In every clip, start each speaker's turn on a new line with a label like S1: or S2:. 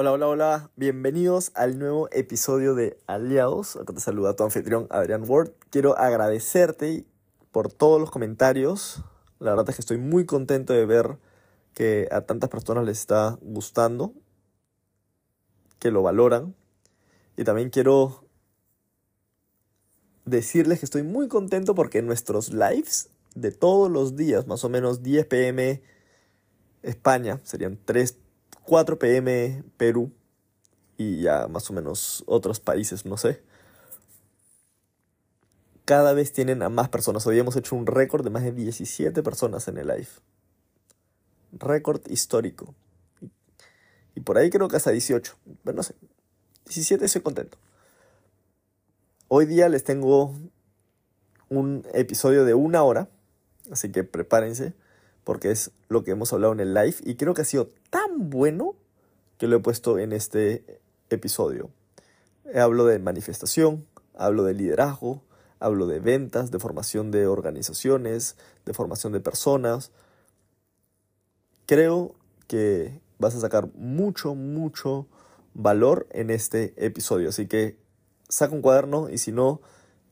S1: Hola, hola, hola. Bienvenidos al nuevo episodio de Aliados. Acá te saluda tu anfitrión Adrián Ward. Quiero agradecerte por todos los comentarios. La verdad es que estoy muy contento de ver que a tantas personas les está gustando, que lo valoran. Y también quiero decirles que estoy muy contento porque nuestros lives de todos los días, más o menos 10 pm España, serían 3, 4 pm Perú y ya más o menos otros países, no sé. Cada vez tienen a más personas. Hoy hemos hecho un récord de más de 17 personas en el live. Récord histórico. Y por ahí creo que hasta 18. Pero no sé. 17 estoy contento. Hoy día les tengo un episodio de una hora. Así que prepárense. Porque es lo que hemos hablado en el live. Y creo que ha sido tan bueno que lo he puesto en este episodio. Hablo de manifestación. Hablo de liderazgo. Hablo de ventas. De formación de organizaciones. De formación de personas. Creo que vas a sacar mucho, mucho valor en este episodio. Así que saca un cuaderno y si no,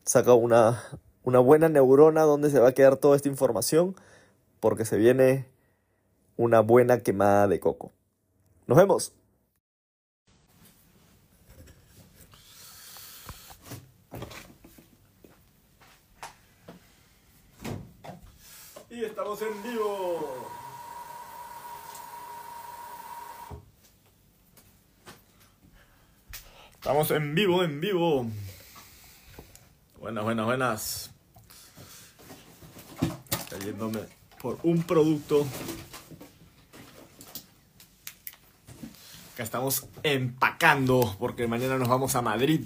S1: saca una, una buena neurona donde se va a quedar toda esta información porque se viene una buena quemada de coco. Nos vemos. Y estamos en vivo. Estamos en vivo, en vivo. Buenas, buenas, buenas. Cayéndome por un producto. Que estamos empacando porque mañana nos vamos a Madrid.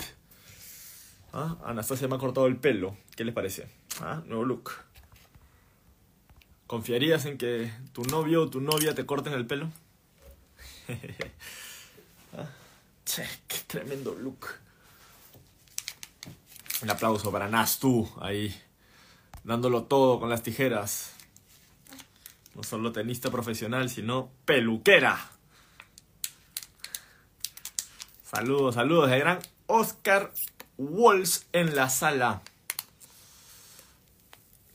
S1: ¿Ah? Anastasia me ha cortado el pelo. ¿Qué les parece? ¿Ah? Nuevo look. ¿Confiarías en que tu novio o tu novia te corten el pelo? ¿Ah? Che, qué tremendo look. Un aplauso para Nastu ahí, dándolo todo con las tijeras. No solo tenista profesional, sino peluquera. Saludos, saludos. El gran Oscar Walls en la sala.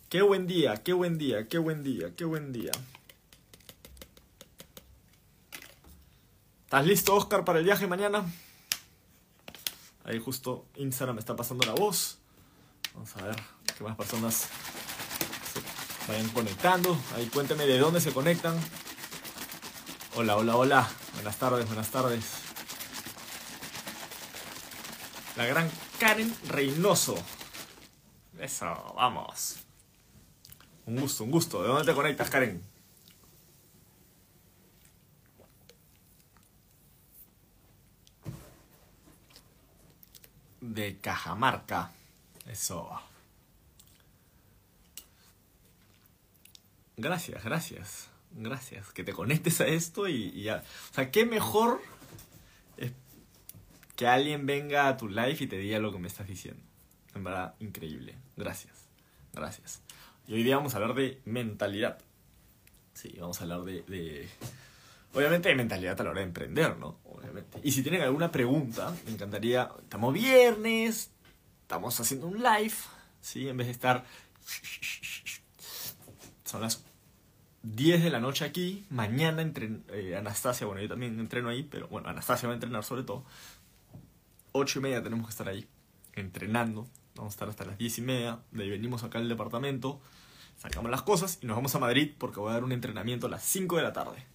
S1: Qué buen día, qué buen día, qué buen día, qué buen día. ¿Estás listo, Oscar, para el viaje mañana? Ahí justo Instagram me está pasando la voz. Vamos a ver qué más personas vayan conectando. Ahí cuénteme de dónde se conectan. Hola, hola, hola. Buenas tardes, buenas tardes. La gran Karen Reynoso. Eso, vamos. Un gusto, un gusto. ¿De dónde te conectas, Karen? de Cajamarca. Eso. Gracias, gracias. Gracias. Que te conectes a esto y, ya. O sea, qué mejor es que alguien venga a tu live y te diga lo que me estás diciendo. En verdad, increíble. Gracias. Gracias. Y hoy día vamos a hablar de mentalidad. Sí, vamos a hablar de, de Obviamente hay mentalidad a la hora de emprender, ¿no? Obviamente. Y si tienen alguna pregunta, me encantaría. Estamos viernes, estamos haciendo un live, ¿sí? En vez de estar. Son las 10 de la noche aquí. Mañana entre eh, Anastasia, bueno, yo también entreno ahí, pero bueno, Anastasia va a entrenar sobre todo. 8 y media tenemos que estar ahí entrenando. Vamos a estar hasta las 10 y media. De ahí venimos acá al departamento, sacamos las cosas y nos vamos a Madrid porque voy a dar un entrenamiento a las 5 de la tarde.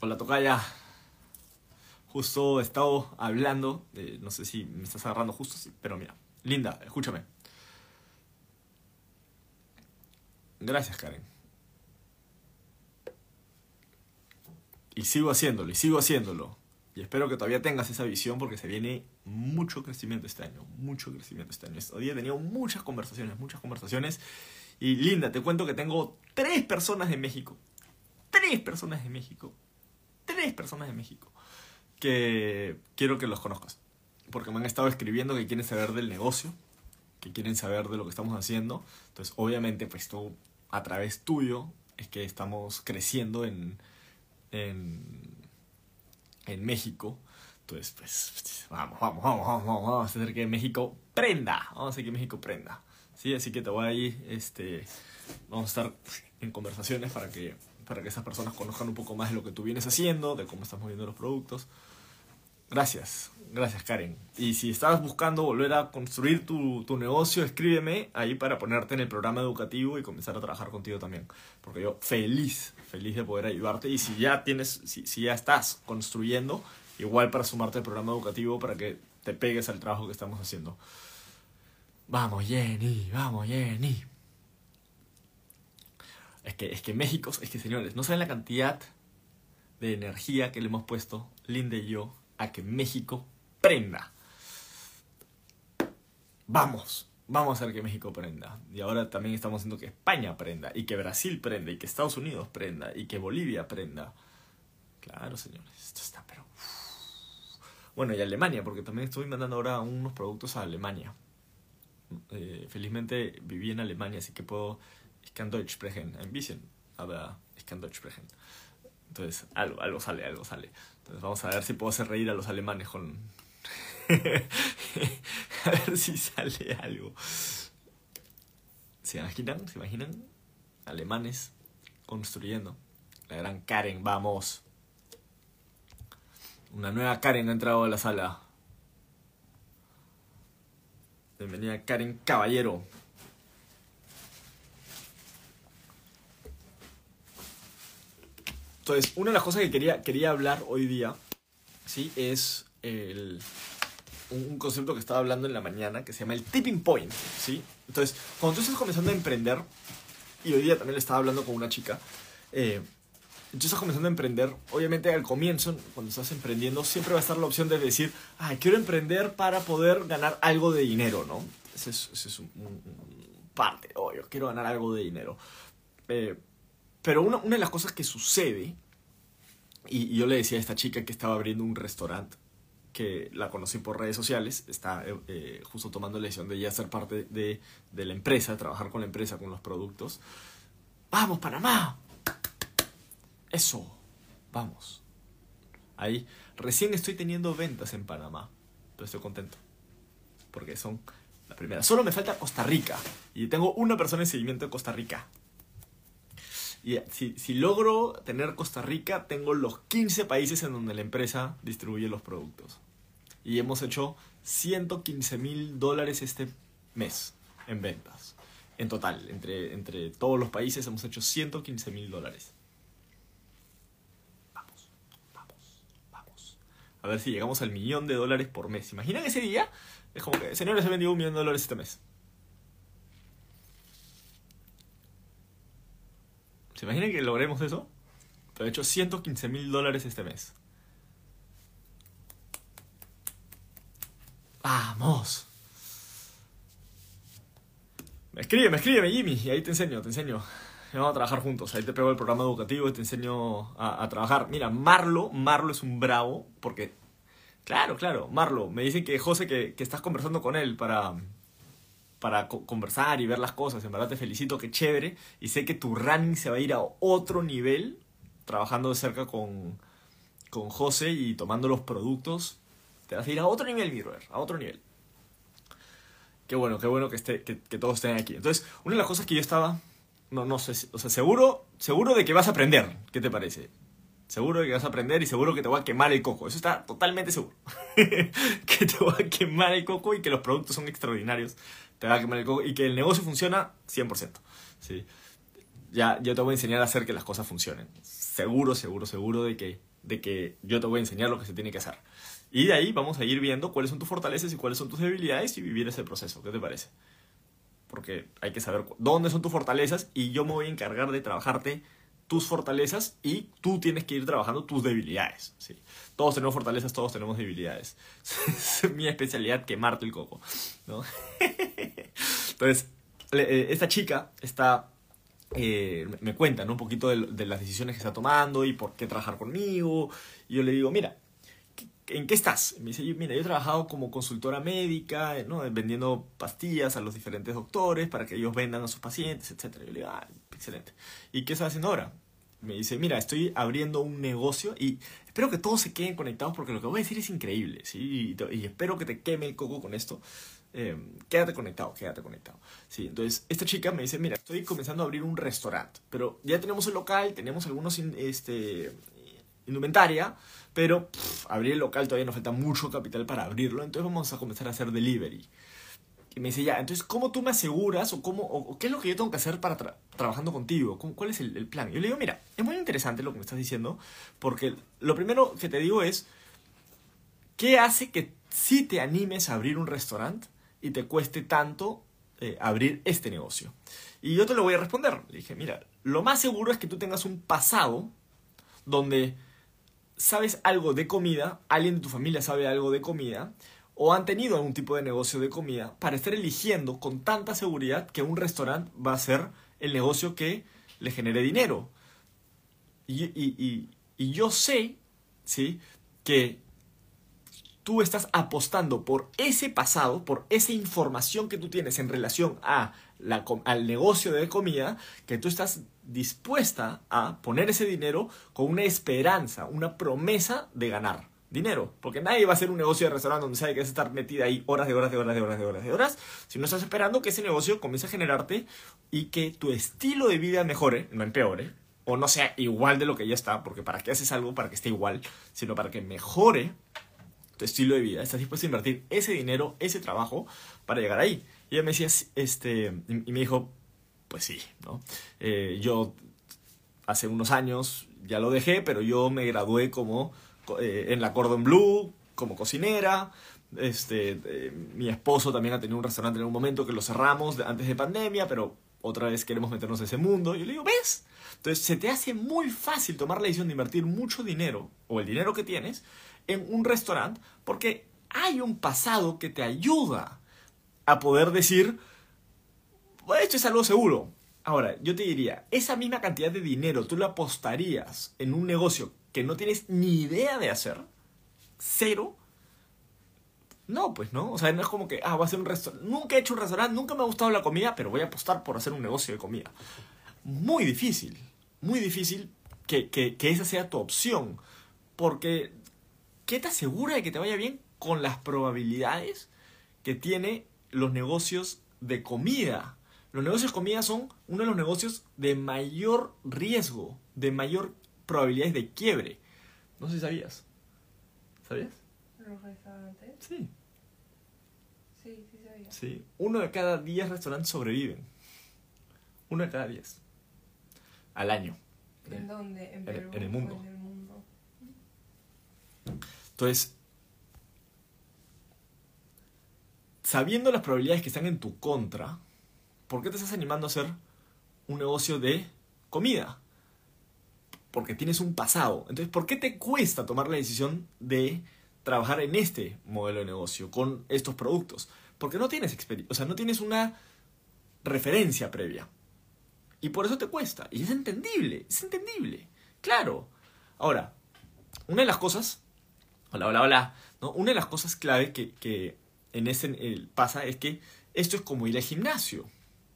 S1: Hola Tocaya. Justo he estado hablando, no sé si me estás agarrando justo, pero mira, Linda, escúchame. Gracias, Karen. Y sigo haciéndolo, y sigo haciéndolo. Y espero que todavía tengas esa visión porque se viene mucho crecimiento este año, mucho crecimiento este año. Hoy he tenido muchas conversaciones, muchas conversaciones. Y Linda, te cuento que tengo tres personas de México. Tres personas de México tres personas de México que quiero que los conozcas. Porque me han estado escribiendo que quieren saber del negocio, que quieren saber de lo que estamos haciendo. Entonces, obviamente, pues tú, a través tuyo, es que estamos creciendo en, en, en México. Entonces, pues, vamos, vamos, vamos, vamos, vamos a hacer que México prenda. Vamos a hacer que México prenda. Sí, así que te voy a ir, este, vamos a estar en conversaciones para que, para que esas personas conozcan un poco más de lo que tú vienes haciendo, de cómo estás moviendo los productos. Gracias, gracias Karen. Y si estás buscando volver a construir tu, tu, negocio, escríbeme ahí para ponerte en el programa educativo y comenzar a trabajar contigo también. Porque yo feliz, feliz de poder ayudarte. Y si ya tienes, si, si ya estás construyendo, igual para sumarte al programa educativo para que te pegues al trabajo que estamos haciendo. Vamos, Jenny, vamos, Jenny. Es que, es que México, es que señores, no saben la cantidad de energía que le hemos puesto, Linda y yo, a que México prenda. Vamos, vamos a hacer que México prenda. Y ahora también estamos haciendo que España prenda, y que Brasil prenda, y que Estados Unidos prenda, y que Bolivia prenda. Claro, señores, esto está pero... Bueno, y Alemania, porque también estoy mandando ahora unos productos a Alemania. Eh, felizmente viví en Alemania, así que puedo... Ich kann Deutsch sprechen, ein bisschen, aber ich kann Deutsch sprechen. Entonces, algo, algo sale, algo sale. Entonces, vamos a ver si puedo hacer reír a los alemanes con... a ver si sale algo. ¿Se imaginan? ¿Se imaginan? Alemanes construyendo. La gran Karen, vamos. Una nueva Karen ha entrado a la sala. Bienvenida Karen Caballero. Entonces, una de las cosas que quería, quería hablar hoy día, ¿sí? Es el, un concepto que estaba hablando en la mañana que se llama el tipping point, ¿sí? Entonces, cuando tú estás comenzando a emprender, y hoy día también le estaba hablando con una chica, eh, tú estás comenzando a emprender, obviamente al comienzo, cuando estás emprendiendo, siempre va a estar la opción de decir, ah, quiero emprender para poder ganar algo de dinero, ¿no? Ese es, ese es un, un, parte, oh, yo quiero ganar algo de dinero. Eh, pero una, una, de las cosas que sucede, y, yo le decía a esta chica que estaba abriendo un restaurante, que la conocí por redes sociales, está eh, justo tomando la decisión de ya ser parte de, de la empresa, trabajar con la empresa, con los productos. ¡Vamos, Panamá! Eso, vamos. Ahí, recién estoy teniendo ventas en Panamá, pero estoy contento. Porque son la primera. Solo me falta Costa Rica. Y tengo una persona en seguimiento de Costa Rica. Y si, logro tener Costa Rica, tengo los 15 países en donde la empresa distribuye los productos. Y hemos hecho 115 mil dólares este mes en ventas. En total, entre, entre todos los países hemos hecho 115 mil dólares. a ver si llegamos al millón de dólares por mes. ¿Imaginan ese día? Es como que, señores, he vendido un millón de dólares este mes. ¿Se imaginan que logremos eso? Pero he hecho 115 mil dólares este mes. ¡Vamos! Escríbeme, escríbeme, Jimmy, y ahí te enseño, te enseño. Vamos a trabajar juntos. Ahí te pego el programa educativo y te enseño a, trabajar. Mira, Marlo, Marlo es un bravo porque... Claro, claro, Marlo. Me dicen que José, que estás conversando con él para, para co conversar y ver las cosas. En verdad te felicito, qué chévere. Y sé que tu running se va a ir a otro nivel trabajando de cerca con, con José y tomando los productos. Te vas a ir a otro nivel, mi brother, a otro nivel. Qué bueno, qué bueno que, esté, que, que todos estén aquí. Entonces, una de las cosas que yo estaba no, no sé, o sea, seguro, seguro de que vas a aprender. ¿Qué te parece? Seguro que vas a aprender y seguro que te va a quemar el coco. Eso está totalmente seguro. que te va a quemar el coco y que los productos son extraordinarios. Te va a quemar el coco y que el negocio funciona 100%. ¿sí? Ya yo te voy a enseñar a hacer que las cosas funcionen. Seguro, seguro, seguro de que, de que yo te voy a enseñar lo que se tiene que hacer. Y de ahí vamos a ir viendo cuáles son tus fortalezas y cuáles son tus debilidades y vivir ese proceso. ¿Qué te parece? porque hay que saber dónde son tus fortalezas y yo me voy a encargar de trabajarte tus fortalezas y tú tienes que ir trabajando tus debilidades. ¿sí? Todos tenemos fortalezas, todos tenemos debilidades. es mi especialidad, quemarte el coco. ¿no? Entonces, esta chica está, eh, me cuenta ¿no? un poquito de, de, las decisiones que está tomando y por qué trabajar conmigo. Y yo le digo, mira, ¿en qué estás? Me dice, mira, yo he trabajado como consultora médica, ¿no? vendiendo pastillas a los diferentes doctores para que ellos vendan a sus pacientes, etc. Yo le digo, ah, excelente. ¿Y qué estás haciendo ahora? me dice, mira, estoy abriendo un negocio y espero que todos se queden conectados porque lo que voy a decir es increíble, ¿sí? Y, espero que te queme el coco con esto. Eh, quédate conectado, quédate conectado. Sí, entonces esta chica me dice, mira, estoy comenzando a abrir un restaurante, pero ya tenemos el local, tenemos algunos este, indumentaria, pero abrir el local todavía nos falta mucho capital para abrirlo, entonces vamos a comenzar a hacer delivery. Y me dice, ya, entonces, ¿cómo tú me aseguras o, cómo, o, qué es lo que yo tengo que hacer para trabajando contigo? ¿Cuál es el, el, plan? Yo le digo, mira, es muy interesante lo que me estás diciendo, porque lo primero que te digo es, ¿qué hace que si te animes a abrir un restaurante y te cueste tanto eh, abrir este negocio? Y yo te lo voy a responder. Le dije, mira, lo más seguro es que tú tengas un pasado donde sabes algo de comida, alguien de tu familia sabe algo de comida, o han tenido algún tipo de negocio de comida, para estar eligiendo con tanta seguridad que un restaurante va a ser el negocio que le genere dinero. Y, y, y, yo sé, ¿sí? Que tú estás apostando por ese pasado, por esa información que tú tienes en relación a la, al negocio de comida, que tú estás dispuesta a poner ese dinero con una esperanza, una promesa de ganar dinero. Porque nadie va a hacer un negocio de restaurante donde sabe que vas a estar metida ahí horas de horas de horas de horas de horas de horas, si no estás esperando que ese negocio comience a generarte y que tu estilo de vida mejore, no empeore, o no sea igual de lo que ya está, porque para qué haces algo para que esté igual, sino para que mejore tu estilo de vida. Estás dispuesto a invertir ese dinero, ese trabajo para llegar ahí. Y ella me decía, este, y me dijo, pues sí, ¿no? Eh, yo hace unos años ya lo dejé, pero yo me gradué como eh, en la Cordon Blue, como cocinera. Este, eh, mi esposo también ha tenido un restaurante en un momento que lo cerramos antes de pandemia, pero otra vez queremos meternos en ese mundo. Y yo le digo, ¿ves? Entonces se te hace muy fácil tomar la decisión de invertir mucho dinero, o el dinero que tienes, en un restaurante, porque hay un pasado que te ayuda a poder decir, esto es algo seguro. Ahora, yo te diría, esa misma cantidad de dinero tú la apostarías en un negocio que no tienes ni idea de hacer, cero. No, pues no. O sea, no es como que, ah, voy a hacer un restaurante. Nunca he hecho un restaurante, nunca me ha gustado la comida, pero voy a apostar por hacer un negocio de comida. Muy difícil, muy difícil que, que, que esa sea tu opción. Porque, ¿qué te asegura de que te vaya bien con las probabilidades que tiene los negocios de comida? Los negocios de comida son uno de los negocios de mayor riesgo, de mayor probabilidades de quiebre. No sé si sabías. ¿Sabías?
S2: ¿Los restaurantes?
S1: Sí.
S2: Sí, sí sabía.
S1: Sí. Uno de cada diez restaurantes sobreviven. Uno de cada diez. Al año.
S2: ¿En dónde? ¿En,
S1: Perú, en el mundo.
S2: En el mundo.
S1: Entonces, sabiendo las probabilidades que están en tu contra, ¿por qué te estás animando a hacer un negocio de comida? Porque tienes un pasado. Entonces, ¿por qué te cuesta tomar la decisión de trabajar en este modelo de negocio con estos productos? Porque no tienes experiencia, o sea, no tienes una referencia previa. Y por eso te cuesta. Y es entendible, es entendible. Claro. Ahora, una de las cosas, hola, hola, hola, ¿no? Una de las cosas clave que, que en ese pasa es que esto es como ir al gimnasio.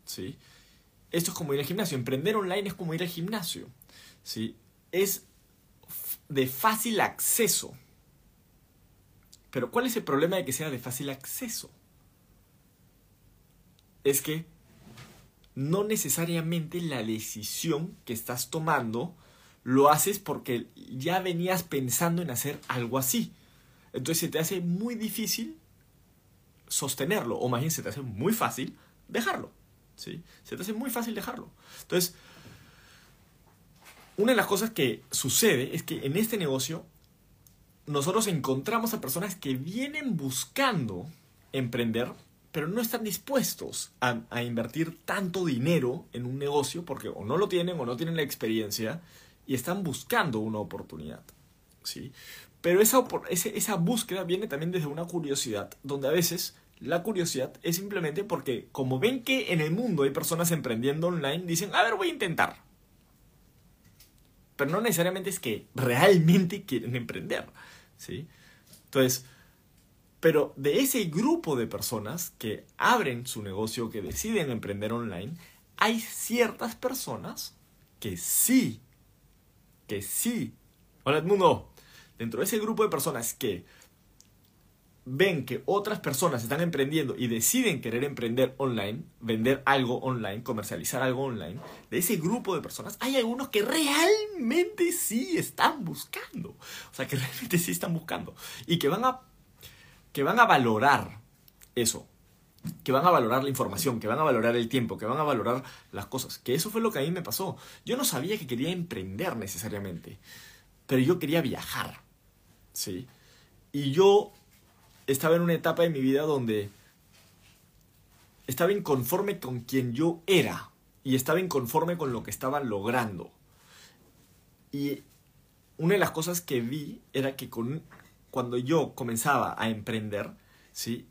S1: ¿sí? Esto es como ir al gimnasio. Emprender online es como ir al gimnasio. ¿sí? Es de fácil acceso. Pero ¿cuál es el problema de que sea de fácil acceso? Es que no necesariamente la decisión que estás tomando lo haces porque ya venías pensando en hacer algo así. Entonces se te hace muy difícil sostenerlo, o más bien se te hace muy fácil dejarlo. ¿sí? Se te hace muy fácil dejarlo. Entonces, una de las cosas que sucede es que en este negocio nosotros encontramos a personas que vienen buscando emprender, pero no están dispuestos a, a, invertir tanto dinero en un negocio porque o no lo tienen o no tienen la experiencia y están buscando una oportunidad. ¿sí? Pero esa, esa búsqueda viene también desde una curiosidad, donde a veces la curiosidad es simplemente porque como ven que en el mundo hay personas emprendiendo online, dicen, a ver, voy a intentar. Pero no necesariamente es que realmente quieren emprender, ¿sí? Entonces, pero de ese grupo de personas que abren su negocio, que deciden emprender online, hay ciertas personas que sí que sí, hola Edmundo, dentro de ese grupo de personas que ven que otras personas están emprendiendo y deciden querer emprender online, vender algo online, comercializar algo online, de ese grupo de personas hay algunos que realmente sí están buscando. O sea, que realmente sí están buscando. Y que van a, que van a valorar eso. Que van a valorar la información, que van a valorar el tiempo, que van a valorar las cosas. Que eso fue lo que a mí me pasó. Yo no sabía que quería emprender necesariamente, pero yo quería viajar. ¿Sí? Y yo estaba en una etapa de mi vida donde estaba inconforme con quien yo era y estaba inconforme con lo que estaba logrando. Y una de las cosas que vi era que con, cuando yo comenzaba a emprender, ¿sí?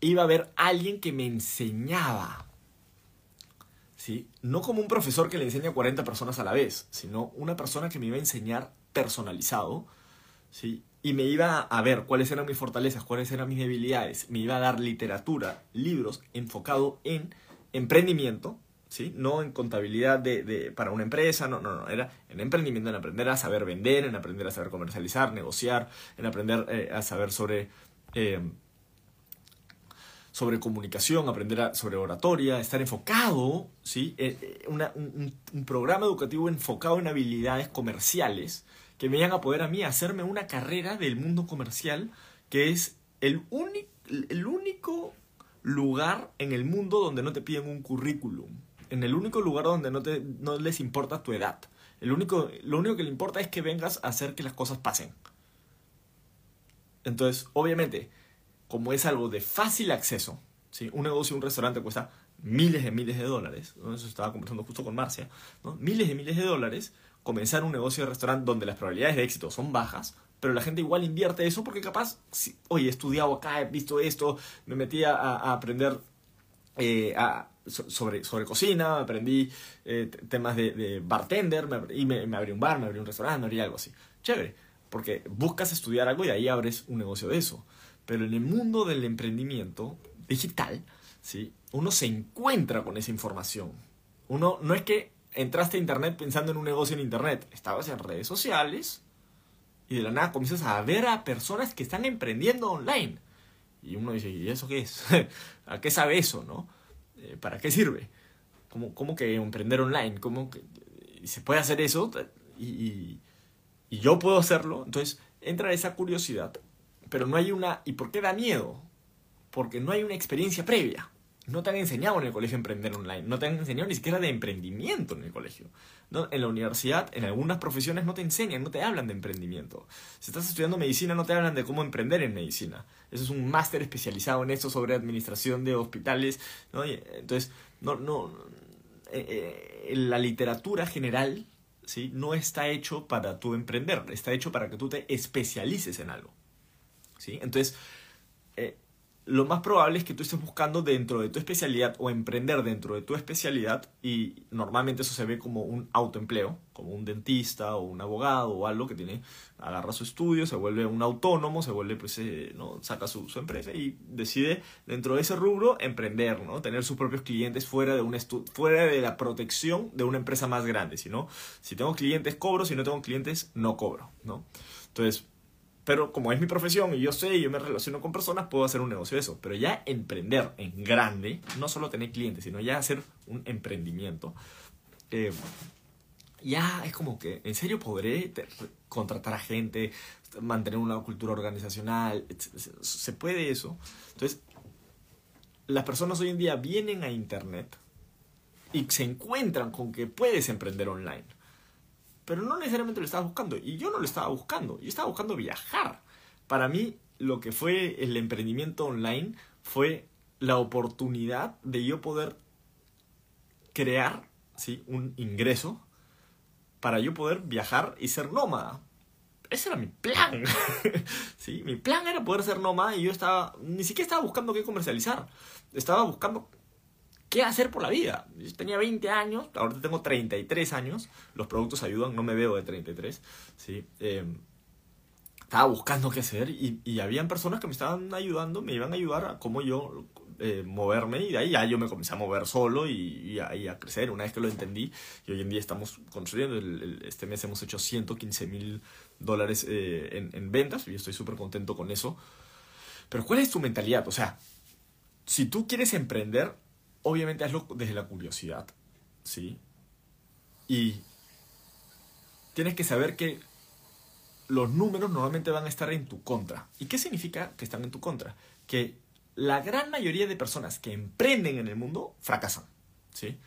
S1: Iba a haber alguien que me enseñaba. ¿sí? No como un profesor que le enseña a 40 personas a la vez, sino una persona que me iba a enseñar personalizado. ¿sí? y me iba a ver cuáles eran mis fortalezas, cuáles eran mis debilidades, me iba a dar literatura, libros enfocado en emprendimiento, ¿sí? No en contabilidad de, de, para una empresa, no, no, no, era en emprendimiento, en aprender a saber vender, en aprender a saber comercializar, negociar, en aprender eh, a saber sobre, eh, sobre comunicación, aprender sobre oratoria, estar enfocado, ¿sí? Eh, una, un, un programa educativo enfocado en habilidades comerciales, que me vayan a poder a mí hacerme una carrera del mundo comercial, que es el, el único lugar en el mundo donde no te piden un currículum, en el único lugar donde no, te, no les importa tu edad. El único, lo único que le importa es que vengas a hacer que las cosas pasen. Entonces, obviamente, como es algo de fácil acceso, ¿sí? un negocio, un restaurante cuesta miles de miles de dólares, eso estaba conversando justo con Marcia, ¿no? miles de miles de dólares, comenzar un negocio de restaurante donde las probabilidades de éxito son bajas, pero la gente igual invierte eso porque capaz, si, oye, he estudiado acá, he visto esto, me metí a, aprender eh, a, sobre, sobre cocina, aprendí eh, temas de, de bartender, me, y me, abrí un bar, me abrí un restaurante, me abrí algo así. Chévere, porque buscas estudiar algo y ahí abres un negocio de eso. Pero en el mundo del emprendimiento digital, ¿sí? uno se encuentra con esa información. Uno no es que entraste a internet pensando en un negocio en internet, estabas en redes sociales y de la nada comienzas a ver a personas que están emprendiendo online. Y uno dice, ¿y eso qué es? ¿A qué sabe eso, no? Eh, ¿Para qué sirve? ¿Cómo, cómo que emprender online? ¿Cómo que se puede hacer eso? Y, y, y yo puedo hacerlo. Entonces entra esa curiosidad, pero no hay una... ¿Y por qué da miedo? Porque no hay una experiencia previa no te han enseñado en el colegio emprender online, no te han enseñado ni siquiera de emprendimiento en el colegio. ¿no? En la universidad, en algunas profesiones no te enseñan, no te hablan de emprendimiento. Si estás estudiando medicina, no te hablan de cómo emprender en medicina. Eso es un máster especializado en esto sobre administración de hospitales. ¿no? Entonces, no, no, eh, eh, la literatura general ¿sí? no está hecho para tú emprender, está hecho para que tú te especialices en algo. ¿Sí? Entonces, eh, lo más probable es que tú estés buscando dentro de tu especialidad o emprender dentro de tu especialidad y normalmente eso se ve como un autoempleo, como un dentista o un abogado o algo que tiene, agarra su estudio, se vuelve un autónomo, se vuelve, pues, eh, ¿no? saca su, su, empresa y decide dentro de ese rubro emprender, ¿no? Tener sus propios clientes fuera de, un fuera de la protección de una empresa más grande, si no, si tengo clientes cobro, si no tengo clientes no cobro, ¿no? Entonces, pero como es mi profesión y yo sé yo me relaciono con personas, puedo hacer un negocio de eso. Pero ya emprender en grande, no solo tener clientes, sino ya hacer un emprendimiento, eh, ya es como que, ¿en serio podré contratar a gente, mantener una cultura organizacional? ¿Se puede eso? Entonces, las personas hoy en día vienen a Internet y se encuentran con que puedes emprender online pero no necesariamente lo estaba buscando. Y yo no lo estaba buscando, yo estaba buscando viajar. Para mí, lo que fue el emprendimiento online fue la oportunidad de yo poder crear ¿sí? un ingreso para yo poder viajar y ser nómada. Ese era mi plan. ¿Sí? Mi plan era poder ser nómada y yo estaba, ni siquiera estaba buscando qué comercializar. Estaba buscando qué hacer por la vida. Yo tenía 20 años, ahorita tengo 33 años, los productos ayudan, no me veo de 33, ¿sí? Eh, estaba buscando qué hacer y, y habían personas que me estaban ayudando, me iban a ayudar a cómo yo eh, moverme y de ahí ya yo me comencé a mover solo y, y a, y a crecer una vez que lo entendí y hoy en día estamos construyendo, el- el- este mes hemos hecho 115 mil dólares eh, en, en ventas y estoy súper contento con eso. Pero ¿cuál es tu mentalidad? O sea, si tú quieres emprender, obviamente hazlo desde la curiosidad, ¿sí? Y tienes que saber que los números normalmente van a estar en tu contra. ¿Y qué significa que están en tu contra? Que la gran mayoría de personas que emprenden en el mundo fracasan, ¿sí?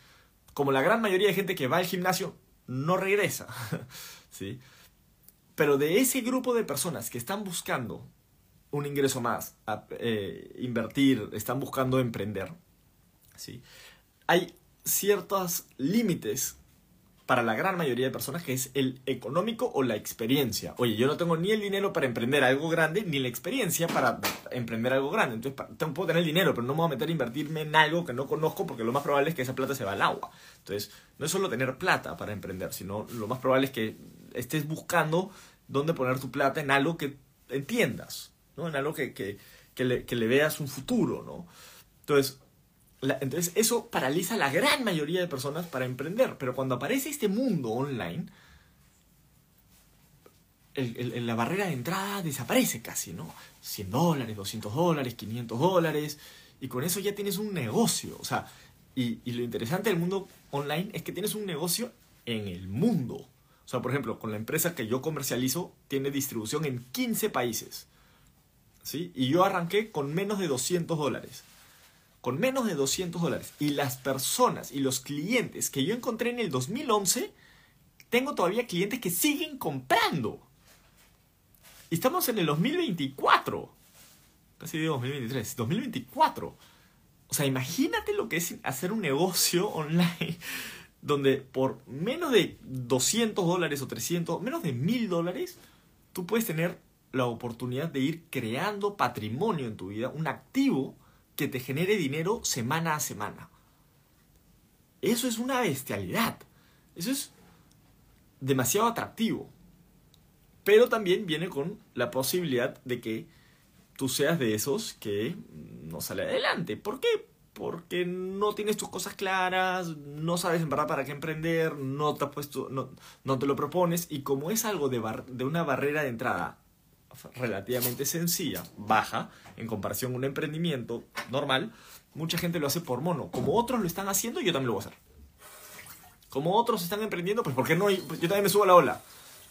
S1: Como la gran mayoría de gente que va al gimnasio no regresa, ¿sí? Pero de ese grupo de personas que están buscando un ingreso más, a- eh, invertir, están buscando emprender, ¿sí? Hay ciertos límites para la gran mayoría de personas que es el económico o la experiencia. Oye, yo no tengo ni el dinero para emprender algo grande, ni la experiencia para emprender algo grande. Entonces, tengo- puedo tener dinero, pero no me voy a meter a invertirme en algo que no conozco porque lo más probable es que esa plata se va al agua. Entonces, no es solo tener plata para emprender, sino lo más probable es que estés buscando dónde poner tu plata en algo que entiendas, ¿no? En algo que, que, que le, que le veas un futuro, ¿no? Entonces, entonces eso paraliza a la gran mayoría de personas para emprender. Pero cuando aparece este mundo online, el- la barrera de entrada desaparece casi, ¿no? 100 dólares, 200 dólares, 500 dólares. Y con eso ya tienes un negocio. O sea, y, y lo interesante del mundo online es que tienes un negocio en el mundo. O sea, por ejemplo, con la empresa que yo comercializo, tiene distribución en 15 países. ¿Sí? Y yo arranqué con menos de 200 dólares con menos de 200 dólares. Y las personas y los clientes que yo encontré en el 2011, tengo todavía clientes que siguen comprando. Y estamos en el 2024. Casi digo 2023. 2024. O sea, imagínate lo que es hacer un negocio online donde por menos de 200 dólares o 300, menos de 1000 dólares, tú puedes tener la oportunidad de ir creando patrimonio en tu vida, un activo que te genere dinero semana a semana. Eso es una bestialidad. Eso es demasiado atractivo. Pero también viene con la posibilidad de que tú seas de esos que no sale adelante. ¿Por qué? Porque no tienes tus cosas claras, no sabes en verdad para qué emprender, no te, has puesto, no, no te lo propones y como es algo de, una barrera de entrada relativamente sencilla, baja, en comparación a un emprendimiento normal, mucha gente lo hace por mono. Como otros lo están haciendo, yo también lo voy a hacer. Como otros están emprendiendo, pues ¿por qué no? Pues yo también me subo a la ola.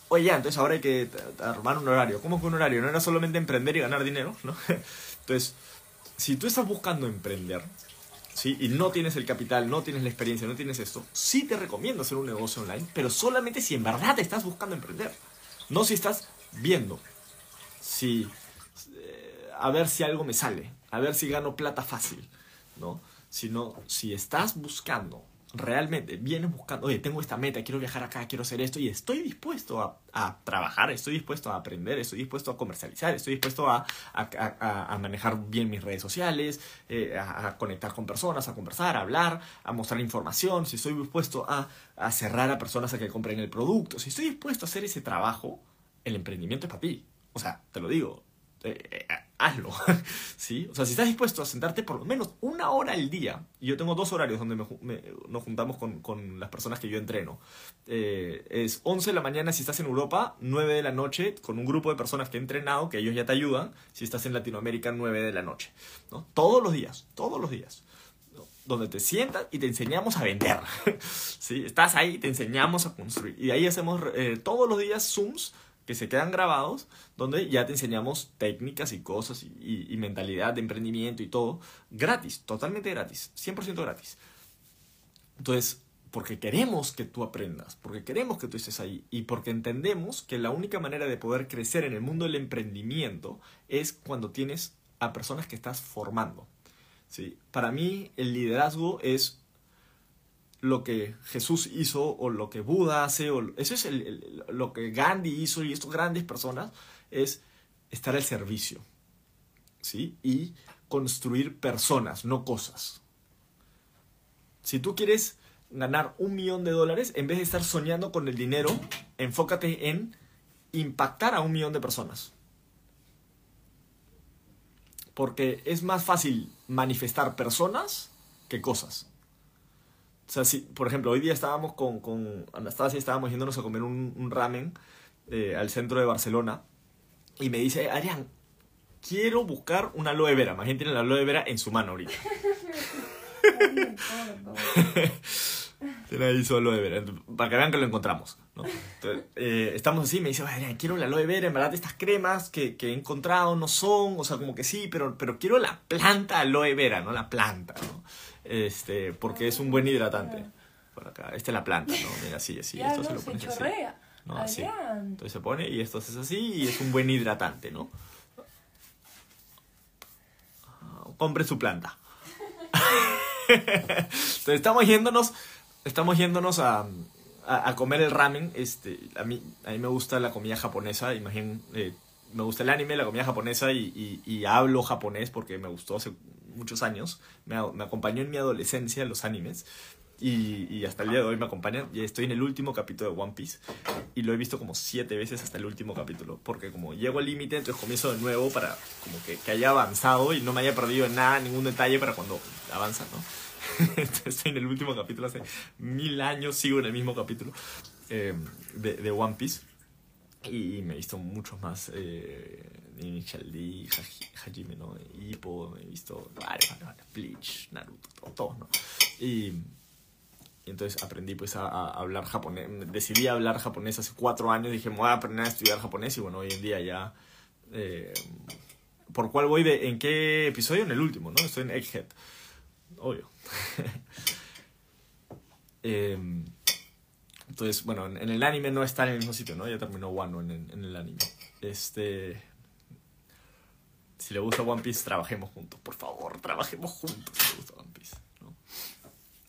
S1: Oye, ya, entonces ahora hay que t- t- armar un horario. ¿Cómo que un horario? No era solamente emprender y ganar dinero, ¿no? Entonces, si tú estás buscando emprender, ¿sí? Y no tienes el capital, no tienes la experiencia, no tienes esto, sí te recomiendo hacer un negocio online, pero solamente si en verdad estás buscando emprender. No si estás viendo si eh, a ver si algo me sale, a ver si gano plata fácil, ¿no? Sino si estás buscando realmente, vienes buscando, oye, tengo esta meta, quiero viajar acá, quiero hacer esto y estoy dispuesto a, a trabajar, estoy dispuesto a aprender, estoy dispuesto a comercializar, estoy dispuesto a, a, a- manejar bien mis redes sociales, eh, a, conectar con personas, a conversar, a hablar, a mostrar información, si estoy dispuesto a cerrar a personas a que compren el producto, si estoy dispuesto a hacer ese trabajo, el emprendimiento es para ti. O sea, te lo digo, eh, eh, hazlo. ¿Sí? O sea, si estás dispuesto a sentarte por lo menos una hora al día, y yo tengo dos horarios donde me me- nos juntamos con, con las personas que yo entreno. Eh, es 11 de la mañana si estás en Europa, 9 de la noche con un grupo de personas que he entrenado, que ellos ya te ayudan. Si estás en Latinoamérica, 9 de la noche. ¿no? Todos los días, todos los días. Donde te sientas y te enseñamos a vender. ¿Sí? Estás ahí y te enseñamos a construir. Y ahí hacemos eh, todos los días Zooms que se quedan grabados, donde ya te enseñamos técnicas y cosas y, mentalidad de emprendimiento y todo, gratis, totalmente gratis, 100% gratis. Entonces, porque queremos que tú aprendas, porque queremos que tú estés ahí y porque entendemos que la única manera de poder crecer en el mundo del emprendimiento es cuando tienes a personas que estás formando. ¿sí? Para mí el liderazgo es lo que Jesús hizo o lo que Buda hace, o eso es el- lo que Gandhi hizo y estas grandes personas, es estar al servicio, ¿sí? Y construir personas, no cosas. Si tú quieres ganar un millón de dólares, en vez de estar soñando con el dinero, enfócate en impactar a un millón de personas. Porque es más fácil manifestar personas que cosas. O sea, si, por ejemplo, hoy día estábamos con, con Anastasia, estábamos yéndonos a comer un, un ramen eh, al centro de Barcelona. Y me dice, Arián, quiero buscar una aloe vera. Más gente tiene la aloe vera en su mano ahorita. Tiene ahí su aloe vera. Para que vean que lo encontramos. ¿no? Entonces, eh, estamos así, me dice, "Oye, Adrián, quiero la aloe vera. En verdad, estas cremas que, que he encontrado no son. O sea, como que sí, pero, pero quiero la planta aloe vera, no la planta. ¿no? Este, porque es un buen hidratante. Por acá, esta es la planta, ¿no? Mira, así, así.
S2: ya
S1: esto
S2: no
S1: se lo
S2: se
S1: pones así.
S2: chorrea.
S1: No, así. Entonces se pone y esto es así y es un buen hidratante, ¿no? Ah, Compre su planta. Entonces estamos yéndonos, estamos yéndonos a, a, a comer el ramen. Este, a mí, a mí me gusta la comida japonesa, imaginen, eh, me gusta el anime, la comida japonesa y, y, y hablo japonés porque me gustó muchos años. Me, me acompañó en mi adolescencia los animes. Y, y hasta el día de hoy me acompañan. Y estoy en el último capítulo de One Piece. Y lo he visto como siete veces hasta el último capítulo. Porque como llego al límite, entonces comienzo de nuevo para como que, que haya avanzado y no me haya perdido en nada, ningún detalle para cuando avanza, ¿no? Estoy en el último capítulo hace mil años, sigo en el mismo capítulo eh, de, de One Piece. Y me he visto muchos más. Eh, Initial Hajime, ¿no? Hippo, he visto varios, Bleach, Naruto, todo- ¿no? Y, y entonces aprendí pues a, hablar japonés. Decidí hablar japonés hace cuatro años. Dije, voy a aprender a estudiar japonés. Y bueno, hoy en día ya... eh, ¿Por cuál voy? De, ¿En qué episodio? En el último, ¿no? Estoy en Egghead. Obvio. Em, entonces, bueno, en, el anime no está en el mismo sitio, ¿no? Ya terminó Wano en- en el anime. Este... Si le gusta One Piece, trabajemos juntos. Por favor, trabajemos juntos si le gusta One Piece. ¿no?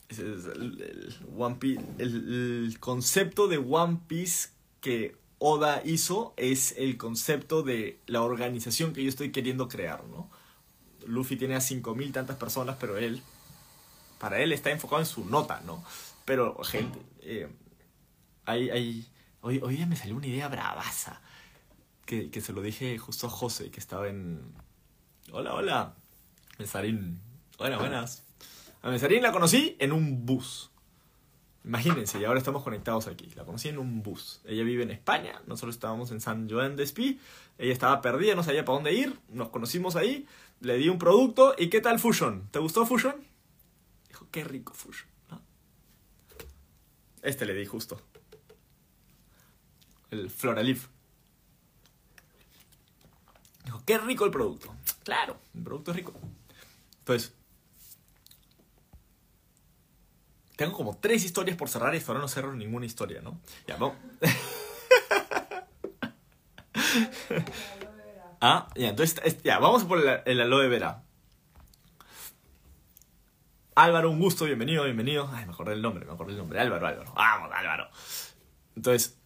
S1: El, One Piece, el, concepto de One Piece que Oda hizo es el concepto de la organización que yo estoy queriendo crear, ¿no? Luffy tiene a 5.000 tantas personas, pero él, para él está enfocado en su nota, ¿no? Pero, gente, eh, hay, hoy, hoy me salió una idea bravaza, que, que se lo dije justo a José, que estaba en... Hola, hola, Mesarín. Buenas, buenas. A Mesarín la conocí en un bus. Imagínense, y ahora estamos conectados aquí. La conocí en un bus. Ella vive en España, nosotros estábamos en San Joan de Espí. Ella estaba perdida, no sabía para dónde ir. Nos conocimos ahí, le di un producto. ¿Y qué tal Fusion? ¿Te gustó Fusion? Dijo, qué rico Fusion. Este le di justo. El Floralif. Dijo, qué rico el producto. Claro, el producto es rico. Entonces, tengo como tres historias por cerrar y ahora no cerro ninguna historia, ¿no? Ya, vamos. ah, ya, entonces, es- ya, vamos por el, el aloe vera. Álvaro, un gusto, bienvenido, bienvenido. Ay, me acordé el nombre, me acordé el nombre. Álvaro, Álvaro. Vamos, Álvaro. Entonces,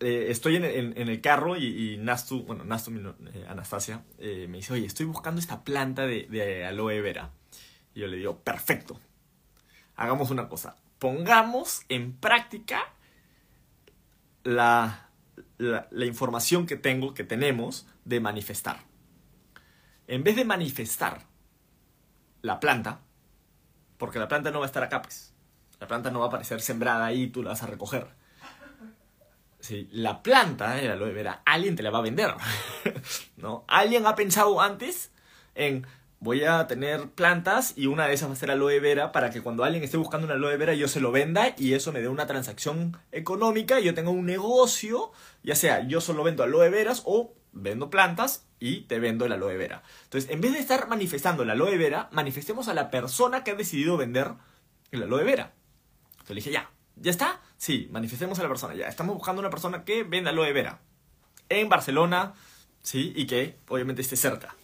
S1: eh, estoy en, el carro y, y Nastu, bueno, Nastu, eh, Anastasia, eh, me dice, oye, estoy buscando esta planta de, de aloe vera. Y yo le digo, perfecto. Hagamos una cosa. Pongamos en práctica la, la, la información que tengo, que tenemos, de manifestar. En vez de manifestar la planta, porque la planta no va a estar acá, pues. La planta no va a aparecer sembrada ahí y tú la vas a recoger. La planta, el aloe vera, alguien te la va a vender. ¿No? Alguien ha pensado antes en voy a tener plantas y una de esas va a ser aloe vera para que cuando alguien esté buscando una aloe vera yo se lo venda y eso me dé una transacción económica y yo tenga un negocio, ya sea yo solo vendo aloe veras o vendo plantas y te vendo el aloe vera. Entonces, en vez de estar manifestando el aloe vera, manifestemos a la persona que ha decidido vender el aloe vera. Entonces le dije, ya, ¿ya está? Sí, manifestemos a la persona, ya. Estamos buscando una persona que venda aloe vera en Barcelona, ¿sí? Y que obviamente esté cerca.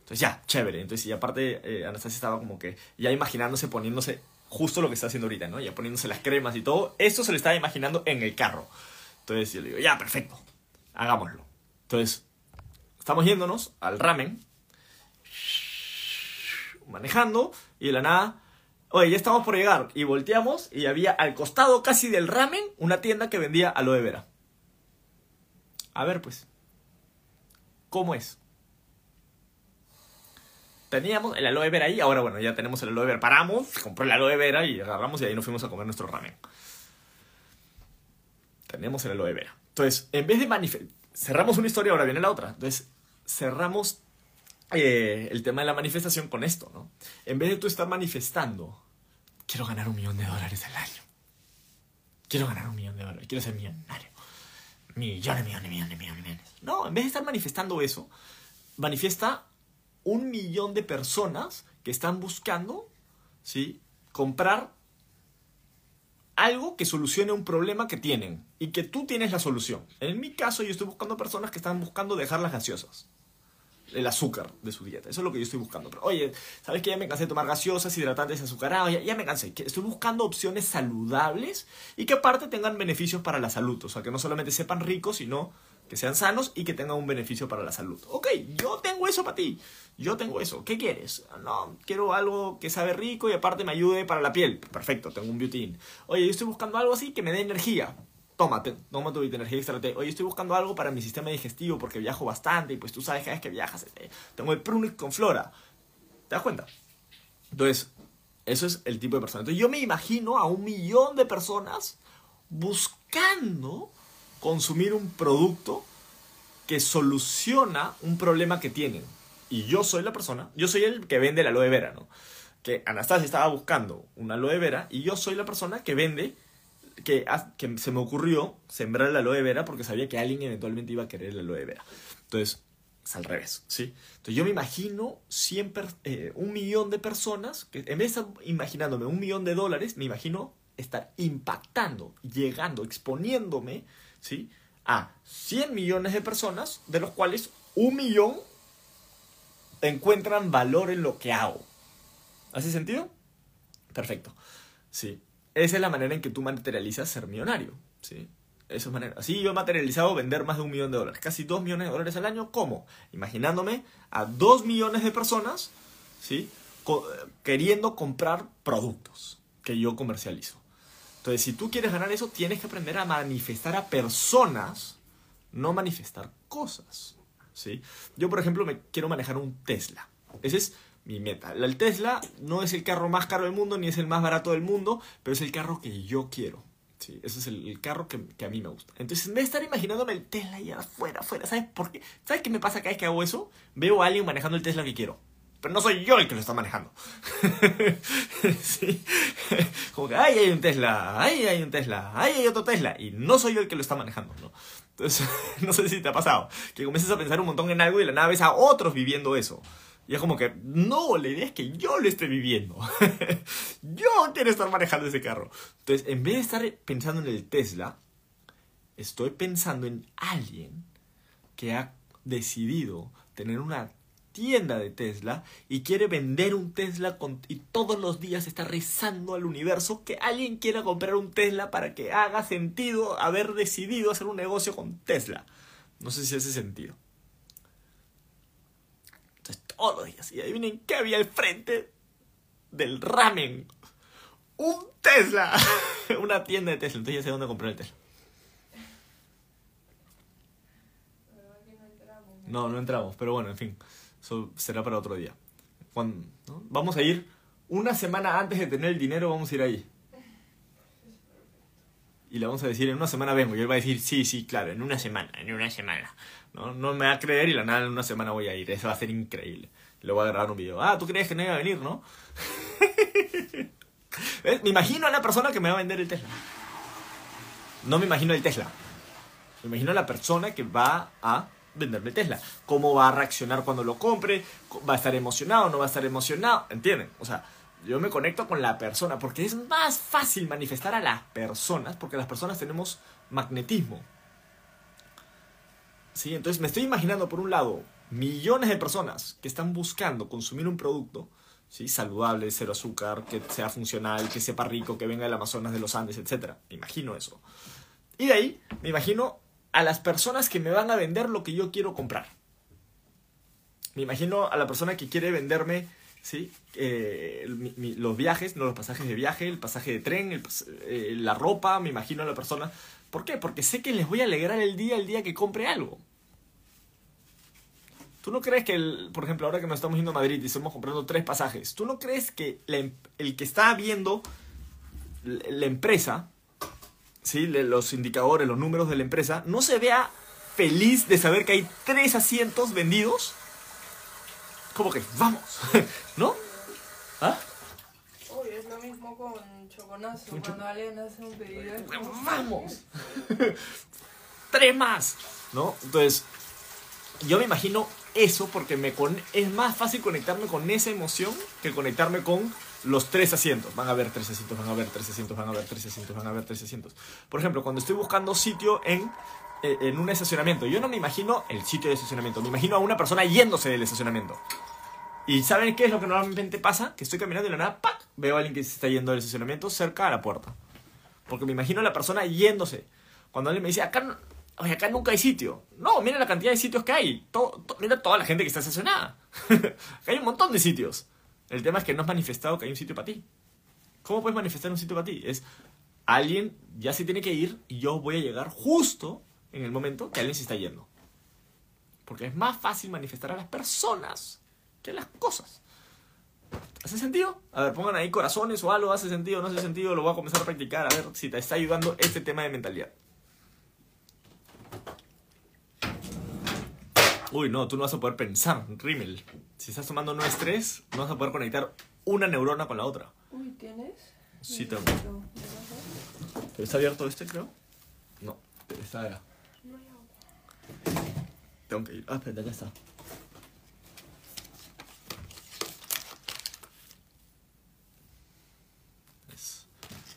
S1: Entonces ya, chévere. Entonces, y aparte, eh, Anastasia estaba como que ya imaginándose, poniéndose justo lo que está haciendo ahorita, ¿no? Ya poniéndose las cremas y todo. Esto se lo estaba imaginando en el carro. Entonces yo le digo, ya, perfecto. Hagámoslo. Entonces, estamos yéndonos al ramen. Manejando. Y de la nada, oye, ya estamos por llegar. Y volteamos y había al costado casi del ramen una tienda que vendía aloe vera. A ver, pues. ¿Cómo es? Teníamos el aloe vera ahí, ahora bueno, ya tenemos el aloe vera. Paramos, compré el aloe vera y agarramos y ahí nos fuimos a comer nuestro ramen. Tenemos el aloe vera. Entonces, en vez de manifestar, cerramos una historia, ahora viene la otra. Entonces, cerramos eh, el tema de la manifestación con esto, ¿no? En vez de tú estar manifestando, quiero ganar un millón de dólares al año. Quiero ganar un millón de dólares, quiero ser millonario. Millones, millones, millones, millones, millones. No, en vez de estar manifestando eso, manifiesta un millón de personas que están buscando, ¿sí? Comprar algo que solucione un problema que tienen y que tú tienes la solución. En mi caso, yo estoy buscando personas que están buscando dejar las gaseosas. El azúcar de su dieta. Eso es lo que yo estoy buscando. Pero, oye, ¿sabes que ya me cansé de tomar gaseosas, hidratantes, azucarados? Ya, ya me cansé. Estoy buscando opciones saludables y que aparte tengan beneficios para la salud. O sea, que no solamente sepan ricos, sino que sean sanos y que tengan un beneficio para la salud. Ok, yo tengo eso para ti. Yo tengo eso. ¿Qué quieres? No, quiero algo que sabe rico y aparte me ayude para la piel. Perfecto, tengo un beauty. Oye, yo estoy buscando algo así que me dé energía. Tómate, toma tu energía extra. Oye, estoy buscando algo para mi sistema digestivo porque viajo bastante y pues tú sabes cada vez que viajas. eh, Tengo el Prunic con Flora. ¿Te das cuenta? Entonces, eso es el tipo de persona. Entonces, yo me imagino a un millón de personas buscando consumir un producto que soluciona un problema que tienen. Y yo soy la persona, yo soy el que vende la aloe vera, ¿no? Que Anastasia estaba buscando una aloe vera y yo soy la persona que vende, que, se me ocurrió sembrar la aloe vera porque sabía que alguien eventualmente iba a querer la aloe vera. Entonces, es al revés, ¿sí? Entonces yo me imagino 100 per- eh, un millón de personas, que en vez de estar imaginándome un millón de dólares, me imagino estar impactando, llegando, exponiéndome, ¿sí? A 100 millones de personas, de los cuales un millón encuentran valor en lo que hago. ¿Hace sentido? Perfecto. Sí. Esa es la manera en que tú materializas ser millonario. ¿sí? Esa es manera. Así yo he materializado vender más de un millón de dólares. Casi dos millones de dólares al año. ¿Cómo? Imaginándome a dos millones de personas ¿sí? Queriendo comprar productos que yo comercializo. Entonces, si tú quieres ganar eso, tienes que aprender a manifestar a personas, no manifestar cosas. ¿sí? Yo, por ejemplo, me quiero manejar un Tesla. Ese es mi meta. El Tesla no es el carro más caro del mundo, ni es el más barato del mundo, pero es el carro que yo quiero. Sí, ese es el, el carro que, que a mí me gusta. Entonces, de estar imaginándome el Tesla allá afuera, afuera, ¿sabes por qué? ¿Sabes qué me pasa cada vez que hago eso? Veo a alguien manejando el Tesla que quiero. Pero no soy yo el que lo está manejando. sí. Como que, ay, hay un Tesla, ay, hay un Tesla, ay, hay otro Tesla. Y no soy yo el que lo está manejando, ¿no? Entonces, no sé si te ha pasado. Que comienzas a pensar un montón en algo y la nada ves a otros viviendo eso. Y es como que, no, la idea es que yo lo esté viviendo. yo quiero estar manejando ese carro. Entonces, en vez de estar pensando en el Tesla, estoy pensando en alguien que ha decidido tener una tienda de Tesla y quiere vender un Tesla y todos los días está rezando al universo que alguien quiera comprar un Tesla para que haga sentido haber decidido hacer un negocio con Tesla. No sé si hace sentido. Todos los días. Y adivinen qué había al frente del ramen. Un Tesla. Una tienda de Tesla. Entonces ya sé dónde comprar el Tesla.
S2: No.
S1: No, entramos, pero bueno, en fin, eso será para otro día. Cuando. Vamos a ir una semana antes de tener el dinero, vamos a ir ahí. Y le vamos a decir, en una semana vengo. Y él va a decir, sí, sí, claro, en una semana, en una semana. No, no me va a creer y la nada, en una semana voy a ir. Eso va a ser increíble. Le voy a grabar un video. Ah, tú creías que no iba a venir, ¿no? Me imagino a la persona que me va a vender el Tesla. No me imagino el Tesla. Me imagino a la persona que va a venderme el Tesla. ¿Cómo va a reaccionar cuando lo compre? ¿Va a estar emocionado? ¿No va a estar emocionado? ¿Entienden? O sea, yo me conecto con la persona porque es más fácil manifestar a las personas porque las personas tenemos magnetismo. ¿Sí? Entonces me estoy imaginando, por un lado, millones de personas que están buscando consumir un producto ¿sí? saludable, cero azúcar, que sea funcional, que sepa rico, que venga del Amazonas, de los Andes, etc. Me imagino eso. Y de ahí me imagino a las personas que me van a vender lo que yo quiero comprar. Me imagino a la persona que quiere venderme ¿sí? Eh, los viajes, no los pasajes de viaje, el pasaje de tren, el eh, la ropa, me imagino a la persona. ¿Por qué? Porque sé que les voy a alegrar el día el día que compre algo. ¿Tú no crees que, el- por ejemplo, ahora que nos estamos yendo a Madrid y estamos comprando tres pasajes, ¿tú no crees que em- el que está viendo la la empresa, ¿sí? Los indicadores, los números de la empresa, no se vea feliz de saber que hay tres asientos vendidos? Como que, vamos, ¿no? ¿Ah?
S2: Uy, es lo mismo con Choconazo.
S1: Con Cho-
S2: Cuando alguien hace un pedido es como,
S1: ¡Vamos! ¡Tres más! ¿No? Entonces, yo me imagino eso porque me con... es más fácil conectarme con esa emoción que conectarme con los tres asientos. Van a haber tres asientos, van a haber tres asientos, van a haber tres asientos, van a haber tres asientos. Por ejemplo, cuando estoy buscando sitio en, en un estacionamiento, yo no me imagino el sitio de estacionamiento, me imagino a una persona yéndose del estacionamiento. ¿Y saben qué es lo que normalmente pasa? Que estoy caminando y de la nada, ¡pac! Veo a alguien que se está yendo del estacionamiento cerca a la puerta. Porque me imagino a la persona yéndose. Cuando alguien me dice, acá, oye, acá nunca hay sitio. No, mira la cantidad de sitios que hay. To- to- mira toda la gente que está estacionada. Acá hay un montón de sitios. El tema es que no has manifestado que hay un sitio para ti. ¿Cómo puedes manifestar un sitio para ti? Es, alguien ya se tiene que ir y yo voy a llegar justo en el momento que alguien se está yendo. Porque es más fácil manifestar a las personas que a las cosas. ¿Hace sentido? A ver, pongan ahí corazones o algo, ¿hace sentido no hace sentido? Lo voy a comenzar a practicar, a ver si te está ayudando este tema de mentalidad. Uy, no, tú no vas a poder pensar, Rimmel. Si estás tomando no estrés, no vas a poder conectar una neurona con la otra.
S2: Uy, ¿tienes?
S1: Sí, tengo.
S2: No, ¿me vas
S1: ¿Pero está abierto este, creo? No, está allá.
S2: a- No hay agua.
S1: Tengo que ir. Ah, espera, ya está. Es-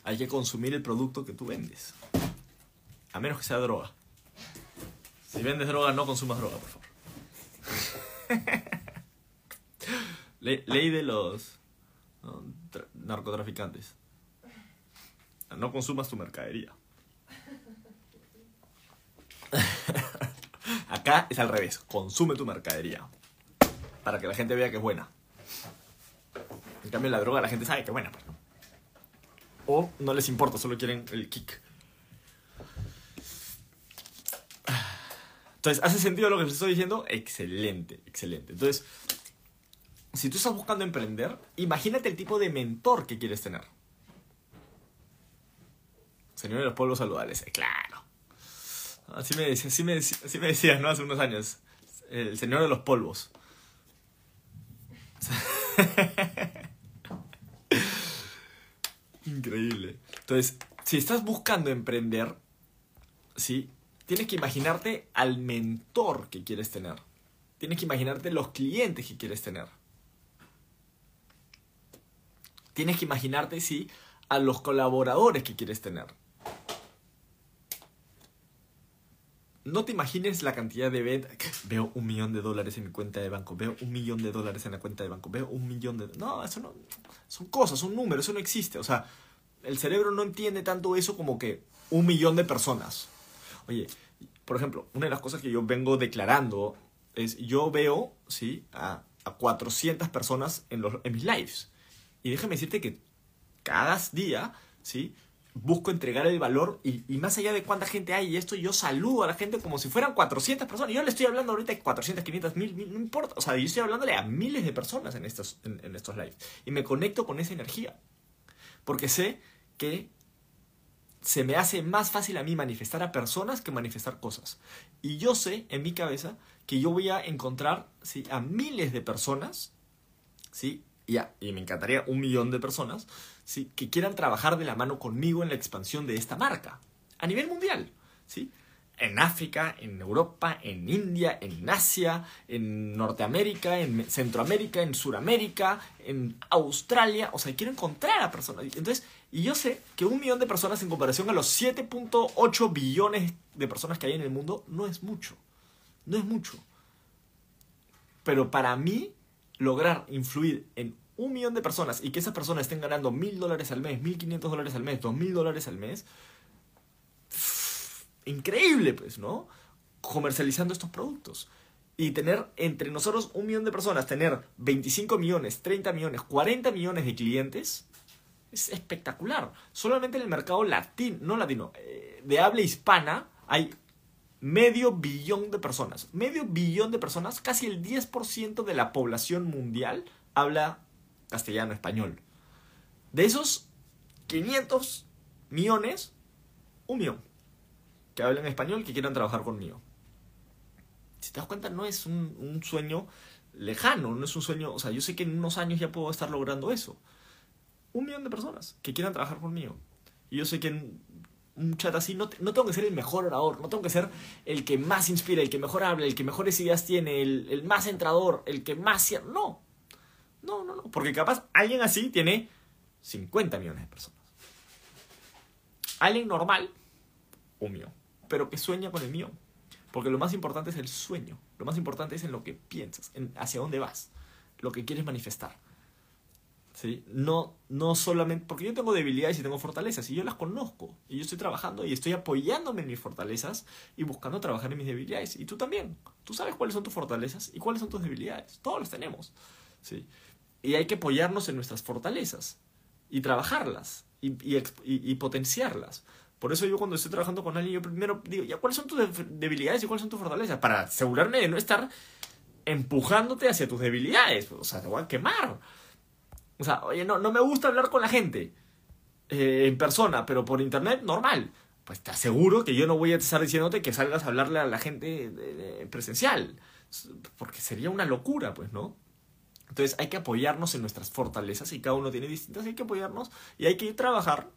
S1: Hay que consumir el producto que tú vendes. A menos que sea droga. Si vendes droga, no consumas droga, por favor. Le- ley de los narcotraficantes. No consumas tu mercadería. Acá es al revés. Consume tu mercadería. Para que la gente vea que es buena. En cambio, la droga la gente sabe que es buena. pues. O no les importa, solo quieren el kick. Entonces, ¿hace sentido lo que les estoy diciendo? Excelente, excelente. Entonces, si tú estás buscando emprender, imagínate el tipo de mentor que quieres tener. Señor de los pueblos saludables, eh, claro. Así me, así, así me decías, ¿no? Hace unos años. El señor de los polvos. Increíble. Entonces, si estás buscando emprender, ¿sí? Tienes que imaginarte al mentor que quieres tener. Tienes que imaginarte los clientes que quieres tener. Tienes que imaginarte, sí, a los colaboradores que quieres tener. No te imagines la cantidad de ventas. Veo un millón de dólares en mi cuenta de banco. Veo un millón de dólares en la cuenta de banco. Veo un millón de... No, eso no... Son cosas, son números, eso no existe. O sea, el cerebro no entiende tanto eso como que un millón de personas. Oye, por ejemplo, una de las cosas que yo vengo declarando es, yo veo, ¿sí? A, a 400 personas en, los, en mis lives. Y déjame decirte que cada día, ¿sí? Busco entregar el valor y, y más allá de cuánta gente hay y esto, yo saludo a la gente como si fueran 400 personas. Yo le estoy hablando ahorita de 400, 500, 1000, 1000, no importa. O sea, yo estoy hablándole a miles de personas en estos, en, en estos lives. Y me conecto con esa energía. Porque sé que se me hace más fácil a mí manifestar a personas que manifestar cosas. Y yo sé en mi cabeza que yo voy a encontrar ¿sí? a miles de personas, ¿sí? y, a- y me encantaría un millón de personas, que quieran trabajar de la mano conmigo en la expansión de esta marca, a nivel mundial. ¿sí? En África, en Europa, en India, en Asia, en Norteamérica, en Centroamérica, en Suramérica, en Australia. O sea, quiero encontrar a personas. Entonces, y yo sé que un millón de personas en comparación a los 7.8 billones de personas que hay en el mundo no es mucho. No es mucho. Pero para mí, lograr influir en un millón de personas y que esas personas estén ganando mil dólares al mes, mil quinientos dólares al mes, dos mil dólares al mes, increíble, pues, ¿no? Comercializando estos productos. Y tener entre nosotros un millón de personas, tener 25 millones, 30 millones, 40 millones de clientes, es espectacular. Solamente en el mercado latino, no latino, eh, de habla hispana, hay medio billón de personas. Medio billón de personas, casi el 10% de la población mundial habla castellano, español. De esos 500 millones, un millón que hablan español que quieran trabajar conmigo. Si te das cuenta, no es un, sueño lejano, no es un sueño, o sea, yo sé que en unos años ya puedo estar logrando eso. Un millón de personas que quieran trabajar conmigo. Y yo sé que en un chat así no, no tengo que ser el mejor orador, no tengo que ser el que más inspira, el que mejor habla, el que mejores ideas tiene, el, más entrador, el que más... No, no, no, no, porque capaz alguien así tiene 50 millones de personas. Alguien normal, un millón, pero que sueña con el millón. Porque lo más importante es el sueño. Lo más importante es en lo que piensas, en hacia dónde vas, lo que quieres manifestar. ¿Sí? No, no solamente. Porque yo tengo debilidades y tengo fortalezas, y yo las conozco. Y yo estoy trabajando y estoy apoyándome en mis fortalezas y buscando trabajar en mis debilidades. Y tú también. Tú sabes cuáles son tus fortalezas y cuáles son tus debilidades. Todos las tenemos. ¿Sí? Y hay que apoyarnos en nuestras fortalezas y trabajarlas y, potenciarlas. Por eso yo cuando estoy trabajando con alguien, yo primero digo, ya, ¿cuáles son tus debilidades y cuáles son tus fortalezas? Para asegurarme de no estar empujándote hacia tus debilidades. O sea, te voy a quemar. O sea, oye, no, no me gusta hablar con la gente eh, en persona, pero por internet, normal. Pues te aseguro que yo no voy a estar diciéndote que salgas a hablarle a la gente presencial. Porque sería una locura, pues, ¿no? Entonces hay que apoyarnos en nuestras fortalezas y cada uno tiene distintas hay que apoyarnos y hay que trabajar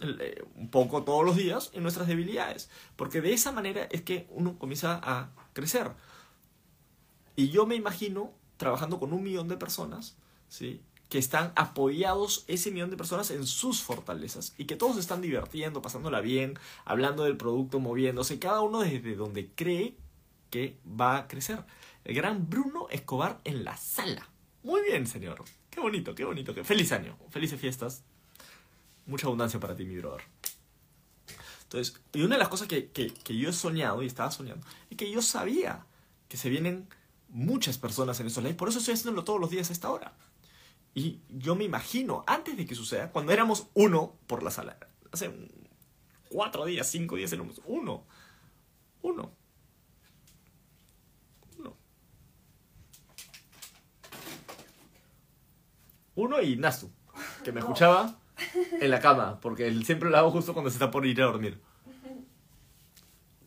S1: eh, un poco todos los días en nuestras debilidades. Porque de esa manera es que uno comienza a crecer. Y yo me imagino trabajando con un millón de personas, ¿sí? Que están apoyados ese millón de personas en sus fortalezas y que todos están divirtiendo, pasándola bien, hablando del producto, moviéndose, cada uno desde donde cree que va a crecer. El gran Bruno Escobar en la sala. Muy bien, señor. Qué bonito, qué bonito. Qué... Feliz año. Felices fiestas. Mucha abundancia para ti, mi brother. Entonces, y una de las cosas que, que, que yo he soñado y estaba soñando es que yo sabía que se vienen muchas personas en estos lives. Por eso estoy haciéndolo todos los días a esta hora. Y yo me imagino, antes de que suceda, cuando éramos uno por la sala, hace cuatro días, cinco días éramos. Uno. Uno. Uno y Nasu, que me escuchaba en la cama, porque él siempre lo hago justo cuando se está por ir a dormir.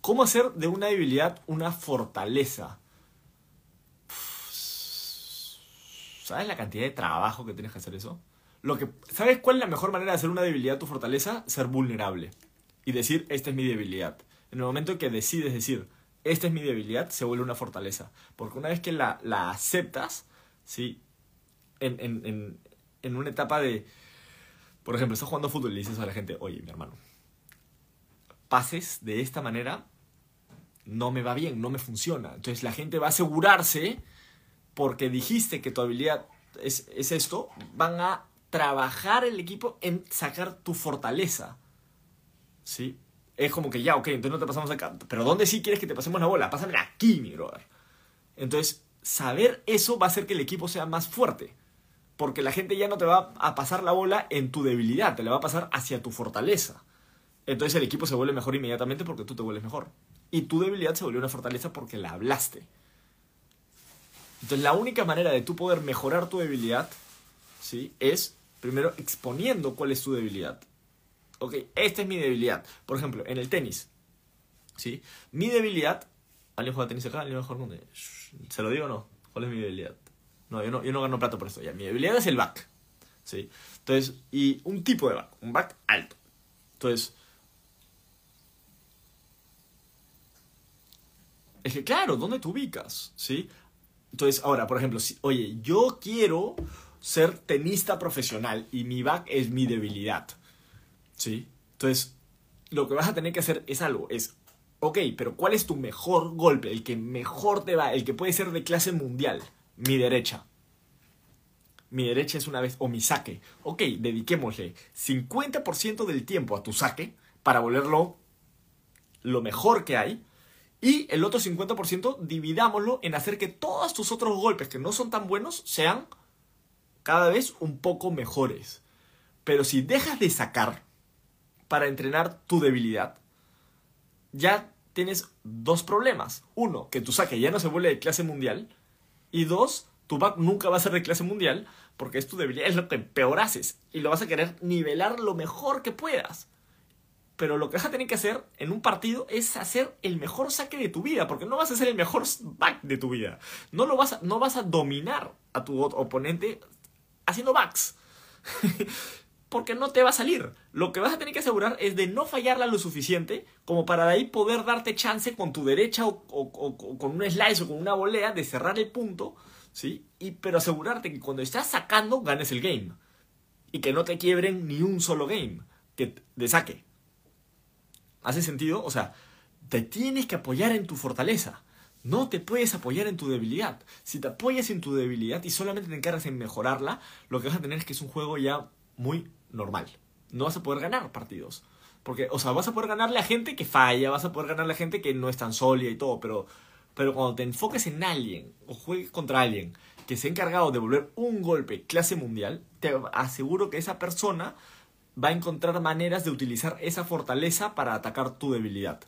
S1: ¿Cómo hacer de una debilidad una fortaleza? ¿Sabes la cantidad de trabajo que tienes que hacer eso? Lo que, ¿Sabes cuál es la mejor manera de hacer una debilidad tu fortaleza? Ser vulnerable. Y decir, esta es mi debilidad. En el momento que decides decir, esta es mi debilidad, se vuelve una fortaleza. Porque una vez que la, la aceptas, ¿sí? En, en, en, en una etapa de... Por ejemplo, estás jugando fútbol y le dices a la gente, oye, mi hermano, pases de esta manera, no me va bien, no me funciona. Entonces la gente va a asegurarse porque dijiste que tu habilidad es, es esto, van a trabajar el equipo en sacar tu fortaleza. ¿Sí? Es como que ya, ok, entonces no te pasamos acá. Pero ¿dónde sí quieres que te pasemos la bola? Pásamela aquí, mi brother. Entonces, saber eso va a hacer que el equipo sea más fuerte. Porque la gente ya no te va a pasar la bola en tu debilidad, te la va a pasar hacia tu fortaleza. Entonces el equipo se vuelve mejor inmediatamente porque tú te vuelves mejor. Y tu debilidad se volvió una fortaleza porque la hablaste. Entonces la única manera de tú poder mejorar tu debilidad, ¿sí? Es primero exponiendo cuál es tu debilidad. Ok, esta es mi debilidad. Por ejemplo, en el tenis, ¿sí? Mi debilidad... ¿Alguien juega tenis acá? ¿Alguien mejor con ¿Se lo digo o no? ¿Cuál es mi debilidad? No, yo no, yo no gano plata por esto. Ya, mi debilidad es el back. ¿Sí? Entonces, y un tipo de back. Un back alto. Entonces, es que claro, ¿dónde te ubicas? ¿Sí? Entonces, ahora, por ejemplo, si, oye, yo quiero ser tenista profesional y mi back es mi debilidad. ¿Sí? Entonces, lo que vas a tener que hacer es algo, es, ok, pero ¿cuál es tu mejor golpe? El que mejor te va, el que puede ser de clase mundial. Mi derecha. Mi derecha es una vez, o mi saque. Ok, dediquémosle 50% del tiempo a tu saque para volverlo lo mejor que hay. Y el otro 50% dividámoslo en hacer que todos tus otros golpes que no son tan buenos sean cada vez un poco mejores. Pero si dejas de sacar para entrenar tu debilidad, ya tienes dos problemas. Uno, que tu saque ya no se vuelve de clase mundial. Y dos, tu back nunca va a ser de clase mundial porque es tu debilidad, es lo que peor. Y lo vas a querer nivelar lo mejor que puedas. Pero lo que vas a tener que hacer en un partido es hacer el mejor saque de tu vida, porque no vas a ser el mejor back de tu vida. No, lo vas a, no vas a dominar a tu oponente haciendo backs. porque no te va a salir. Lo que vas a tener que asegurar es de no fallarla lo suficiente como para de ahí poder darte chance con tu derecha o, con un slice o con una volea de cerrar el punto, ¿sí? Y, pero asegurarte que cuando estás sacando ganes el game. Y que no te quiebren ni un solo game que de saque. ¿Hace sentido? O sea, te tienes que apoyar en tu fortaleza. No te puedes apoyar en tu debilidad. Si te apoyas en tu debilidad y solamente te encargas en mejorarla, lo que vas a tener es que es un juego ya muy normal. No vas a poder ganar partidos. Porque, o sea, vas a poder ganarle a gente que falla, vas a poder ganarle a gente que no es tan sólida y todo, pero, pero cuando te enfoques en alguien o juegues contra alguien que se ha encargado de volver un golpe clase mundial, te aseguro que esa persona va a encontrar maneras de utilizar esa fortaleza para atacar tu debilidad.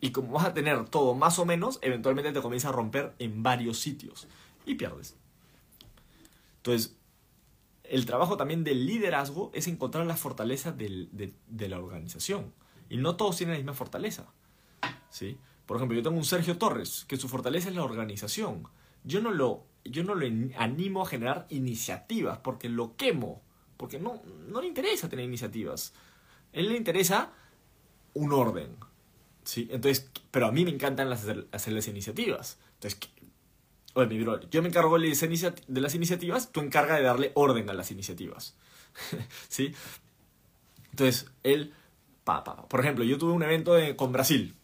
S1: Y como vas a tener todo más o menos, eventualmente te comienza a romper en varios sitios y pierdes. Entonces, el trabajo también del liderazgo es encontrar la fortaleza del, de, de, la organización. Y no todos tienen la misma fortaleza. ¿sí? Por ejemplo, yo tengo un Sergio Torres, que su fortaleza es la organización. Yo no lo, yo no lo animo a generar iniciativas, porque lo quemo porque no, no le interesa tener iniciativas. A él le interesa un orden. ¿sí? Entonces, pero a mí me encantan las, hacer las iniciativas. Entonces, oye, mi bro, yo me encargo de las iniciativas, tú encarga de darle orden a las iniciativas. ¿Sí? Entonces, él, pa, pa, por ejemplo, yo tuve un evento con Brasil.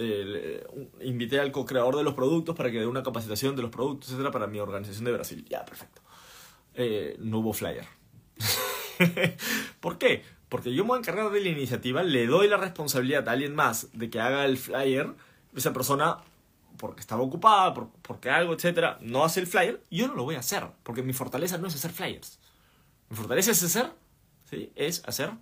S1: Eh, invité al co-creador de los productos para que dé una capacitación de los productos, etcétera, para mi organización de Brasil. Ya, perfecto. Eh, no hubo flyer. ¿Por qué? Porque yo me voy a encargar de la iniciativa, le doy la responsabilidad a alguien más de que haga el flyer, esa persona, porque estaba ocupada, por, porque algo, etcétera, no hace el flyer, yo no lo voy a hacer, porque mi fortaleza no es hacer flyers. Mi fortaleza es hacer, ¿sí? Es hacer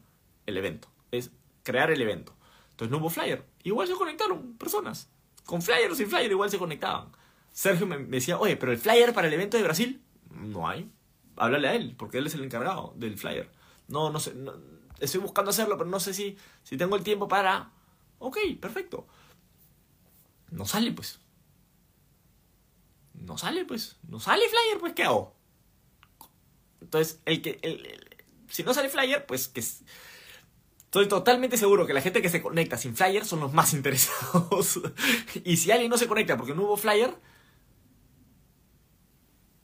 S1: el evento, es crear el evento. Entonces no hubo flyer. Igual se conectaron personas. Con flyer o sin flyer igual se conectaban. Sergio me decía, oye, pero el flyer para el evento de Brasil, no hay háblale a él, porque él es el encargado del flyer. No, no sé, estoy buscando hacerlo, pero no sé si, si tengo el tiempo para... Ok, perfecto. No sale, pues. No sale, pues. No sale flyer, pues, ¿qué hago? Entonces, el que... El, si no sale flyer, pues que... Estoy totalmente seguro que la gente que se conecta sin flyer son los más interesados. y si alguien no se conecta porque no hubo flyer,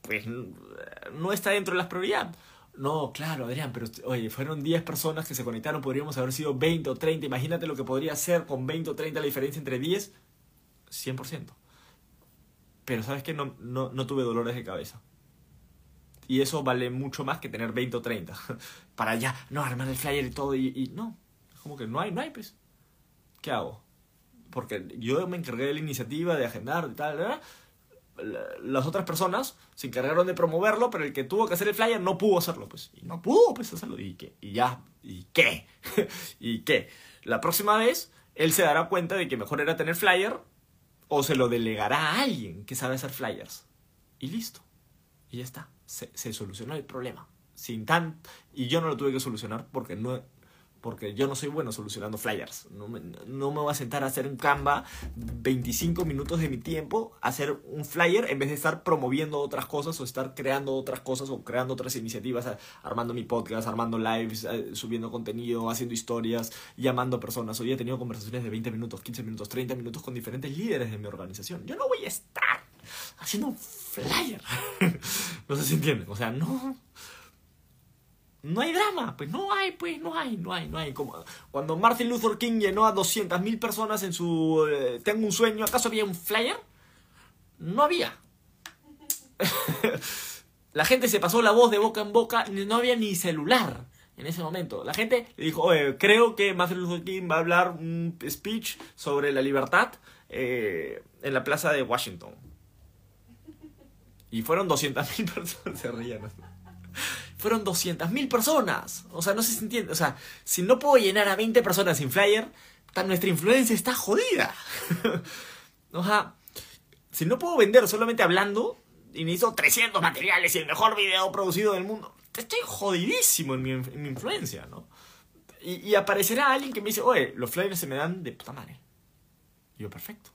S1: pues no está dentro de las prioridades. No, claro, Adrián, pero oye, fueron 10 personas que se conectaron, podríamos haber sido 20 o 30. Imagínate lo que podría ser con 20 o 30 la diferencia entre 10. 100%. Pero sabes que no, no, no tuve dolores de cabeza. Y eso vale mucho más que tener 20 o 30. Para ya, no, armar el flyer y todo. Y, y no, como que no hay, no hay, pues. ¿Qué hago? Porque yo me encargué de la iniciativa, de agendar, y tal, ¿verdad? las otras personas se encargaron de promoverlo, pero el que tuvo que hacer el flyer no pudo hacerlo, pues. Y no pudo, pues, hacerlo. ¿Y qué? Y ya. ¿Y qué? ¿Y qué? La próxima vez, él se dará cuenta de que mejor era tener flyer o se lo delegará a alguien que sabe hacer flyers. Y listo. Y ya está. Se, se solucionó el problema. Sin tan... Y yo no lo tuve que solucionar porque no, porque yo no soy bueno solucionando flyers. No me, no me voy a sentar a hacer un Canva 25 minutos de mi tiempo, hacer un flyer en vez de estar promoviendo otras cosas o estar creando otras cosas o creando otras iniciativas, armando mi podcast, armando lives, eh, subiendo contenido, haciendo historias, llamando personas. Hoy he tenido conversaciones de 20 minutos, 15 minutos, 30 minutos con diferentes líderes de mi organización. Yo no voy a estar haciendo un flyer. no sé si entienden. O sea, no no hay drama, pues no hay, pues no hay, no hay, no hay. Como cuando Martin Luther King llenó a 200.000 personas en su eh, Tengo un sueño, ¿acaso había un flyer? No había. la gente se pasó la voz de boca en boca, no había ni celular en ese momento. La gente dijo, creo que Martin Luther King va a hablar un speech sobre la libertad eh, en la plaza de Washington. Y fueron 200.000 personas, se fueron 200.000 personas. O sea, no sé si entiende. O sea, si no puedo llenar a 20 personas sin flyer, nuestra influencia está jodida. o sea, si no puedo vender solamente hablando y necesito 300 materiales y el mejor video producido del mundo, estoy jodidísimo en mi, en mi influencia, ¿no? Y, y aparecerá alguien que me dice, oye, los flyers se me dan de puta madre. Y yo, perfecto.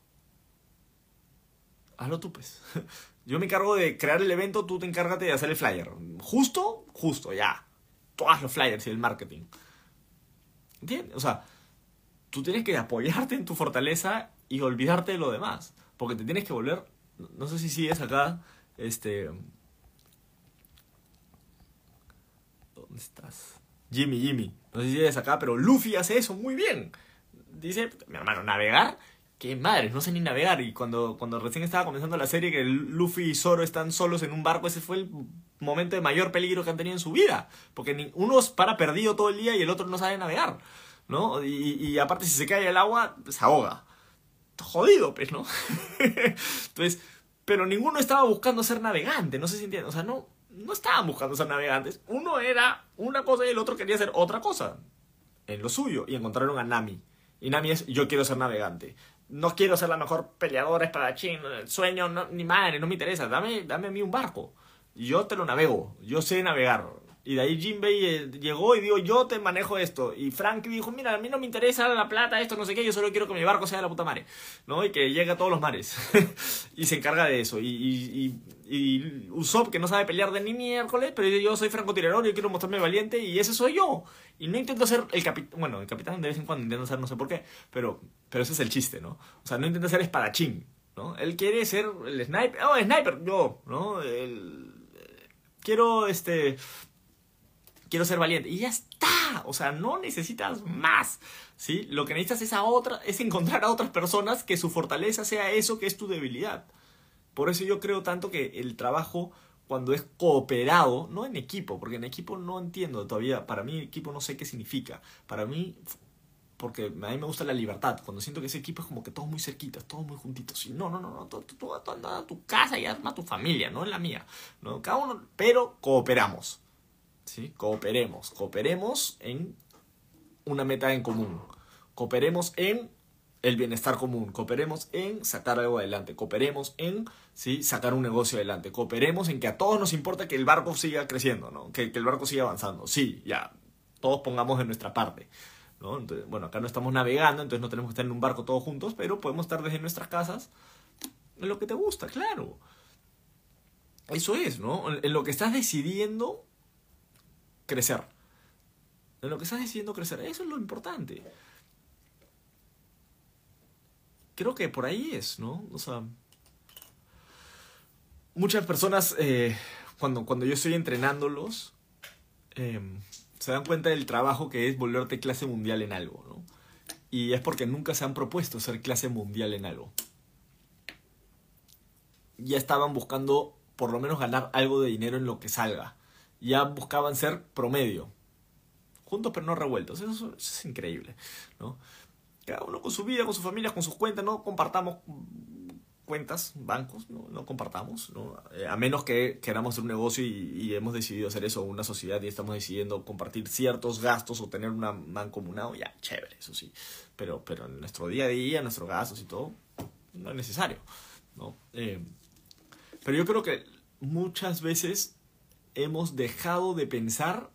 S1: Hazlo tú, pues. Yo me encargo de crear el evento, tú te encárgate de hacer el flyer. Justo, justo, ya. Haz los flyers y el marketing. ¿Entiendes? O sea, tú tienes que apoyarte en tu fortaleza y olvidarte de lo demás. Porque te tienes que volver. No sé si sigues acá. Este. ¿Dónde estás? Jimmy, Jimmy. No sé si sigues acá, pero Luffy hace eso muy bien. Dice, mi hermano, navegar. Qué madre, no sé ni navegar. Y cuando, cuando recién estaba comenzando la serie, que Luffy y Zoro están solos en un barco, ese fue el momento de mayor peligro que han tenido en su vida. Porque uno para perdido todo el día y el otro no sabe navegar. ¿No? Y, y aparte, si se cae al agua, se ahoga. Jodido, pues, ¿no? Entonces, pero ninguno estaba buscando ser navegante, no sé si. O sea, no, no estaban buscando ser navegantes. Uno era una cosa y el otro quería hacer otra cosa. En lo suyo. Y encontraron a Nami. Y Nami es, yo quiero ser navegante. No quiero ser la mejor peleadora, espadachín, sueño, no, ni madre, no me interesa. Dame, dame a mí un barco. Yo te lo navego. Yo sé navegar. Y de ahí Jinbei eh, llegó y dijo, yo te manejo esto. Y Frank dijo, mira, a mí no me interesa la plata, esto, no sé qué, yo solo quiero que mi barco sea de la puta madre. ¿No? Y que llegue a todos los mares. y se encarga de eso. Y, y, y, y Usopp, que no sabe pelear de ni miércoles, pero yo soy francotirador, yo quiero mostrarme valiente y ese soy yo. Y no intento ser el capitán, bueno, el capitán de vez en cuando intenta ser, no sé por qué, pero, pero ese es el chiste, ¿no? O sea, no intenta ser espadachín, ¿no? Él quiere ser el sniper, oh, sniper, yo, ¿no? El, quiero, este, quiero ser valiente. Y ya está. O sea, no necesitas más. ¿Sí? Lo que necesitas es a otra, es encontrar a otras personas que su fortaleza sea eso que es tu debilidad. Por eso yo creo tanto que el trabajo, cuando es cooperado, no en equipo, porque en equipo no entiendo todavía, para mí equipo no sé qué significa. Para mí, porque a mí me gusta la libertad, cuando siento que ese equipo es como que todos muy cerquitas, todos muy juntitos. Y no, no, no, no, tú, tú, tú, tú anda a tu casa y arma tu familia, no en la mía. ¿no? Cada uno, pero cooperamos. ¿Sí? Cooperemos, cooperemos en una meta en común. Cooperemos en el bienestar común, cooperemos en sacar algo adelante, cooperemos en ¿sí? sacar un negocio adelante, cooperemos en que a todos nos importa que el barco siga creciendo, ¿no? que, que el barco siga avanzando. Sí, ya, todos pongamos de nuestra parte. ¿no? Entonces, bueno, acá no estamos navegando, entonces no tenemos que estar en un barco todos juntos, pero podemos estar desde nuestras casas en lo que te gusta, claro. Eso es, ¿no? En lo que estás decidiendo crecer. En lo que estás decidiendo crecer. Eso es lo importante. Creo que por ahí es, ¿no? O sea, muchas personas, eh, cuando, cuando yo estoy entrenándolos, eh, se dan cuenta del trabajo que es volverte clase mundial en algo, ¿no? Y es porque nunca se han propuesto ser clase mundial en algo. Ya estaban buscando por lo menos ganar algo de dinero en lo que salga. Ya buscaban ser promedio. Juntos pero no revueltos. Eso, es- increíble, ¿no? Cada uno con su vida, con su familia, con sus cuentas. No compartamos cuentas, bancos, no, no compartamos, ¿no? Eh, a menos que queramos hacer un negocio y, y hemos decidido hacer eso, una sociedad y estamos decidiendo compartir ciertos gastos o tener una mancomunado, ya, chévere, eso sí. Pero, pero en nuestro día a día, nuestros gastos y todo, no es necesario, ¿no? Eh, pero yo creo que muchas veces hemos dejado de pensar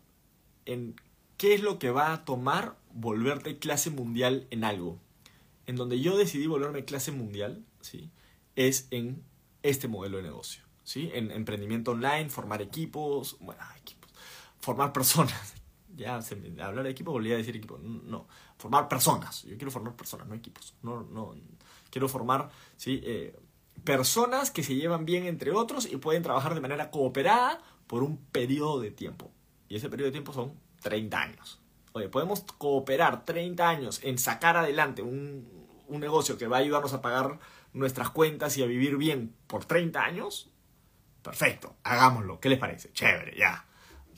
S1: en qué es lo que va a tomar volverte clase mundial en algo. En donde yo decidí volverme clase mundial, ¿sí? Es en este modelo de negocio, ¿sí? En emprendimiento online, formar equipos, bueno, equipos, formar personas. Ya, hablar de equipo volvía a decir equipo. No, formar personas. Yo quiero formar personas, no equipos. No, no, quiero formar, ¿sí? Eh, personas que se llevan bien entre otros y pueden trabajar de manera cooperada por un periodo de tiempo. Y ese periodo de tiempo son 30 años. Oye, podemos cooperar 30 años en sacar adelante un, un negocio que va a ayudarnos a pagar nuestras cuentas y a vivir bien por 30 años. Perfecto, hagámoslo. ¿Qué les parece? Chévere, ya.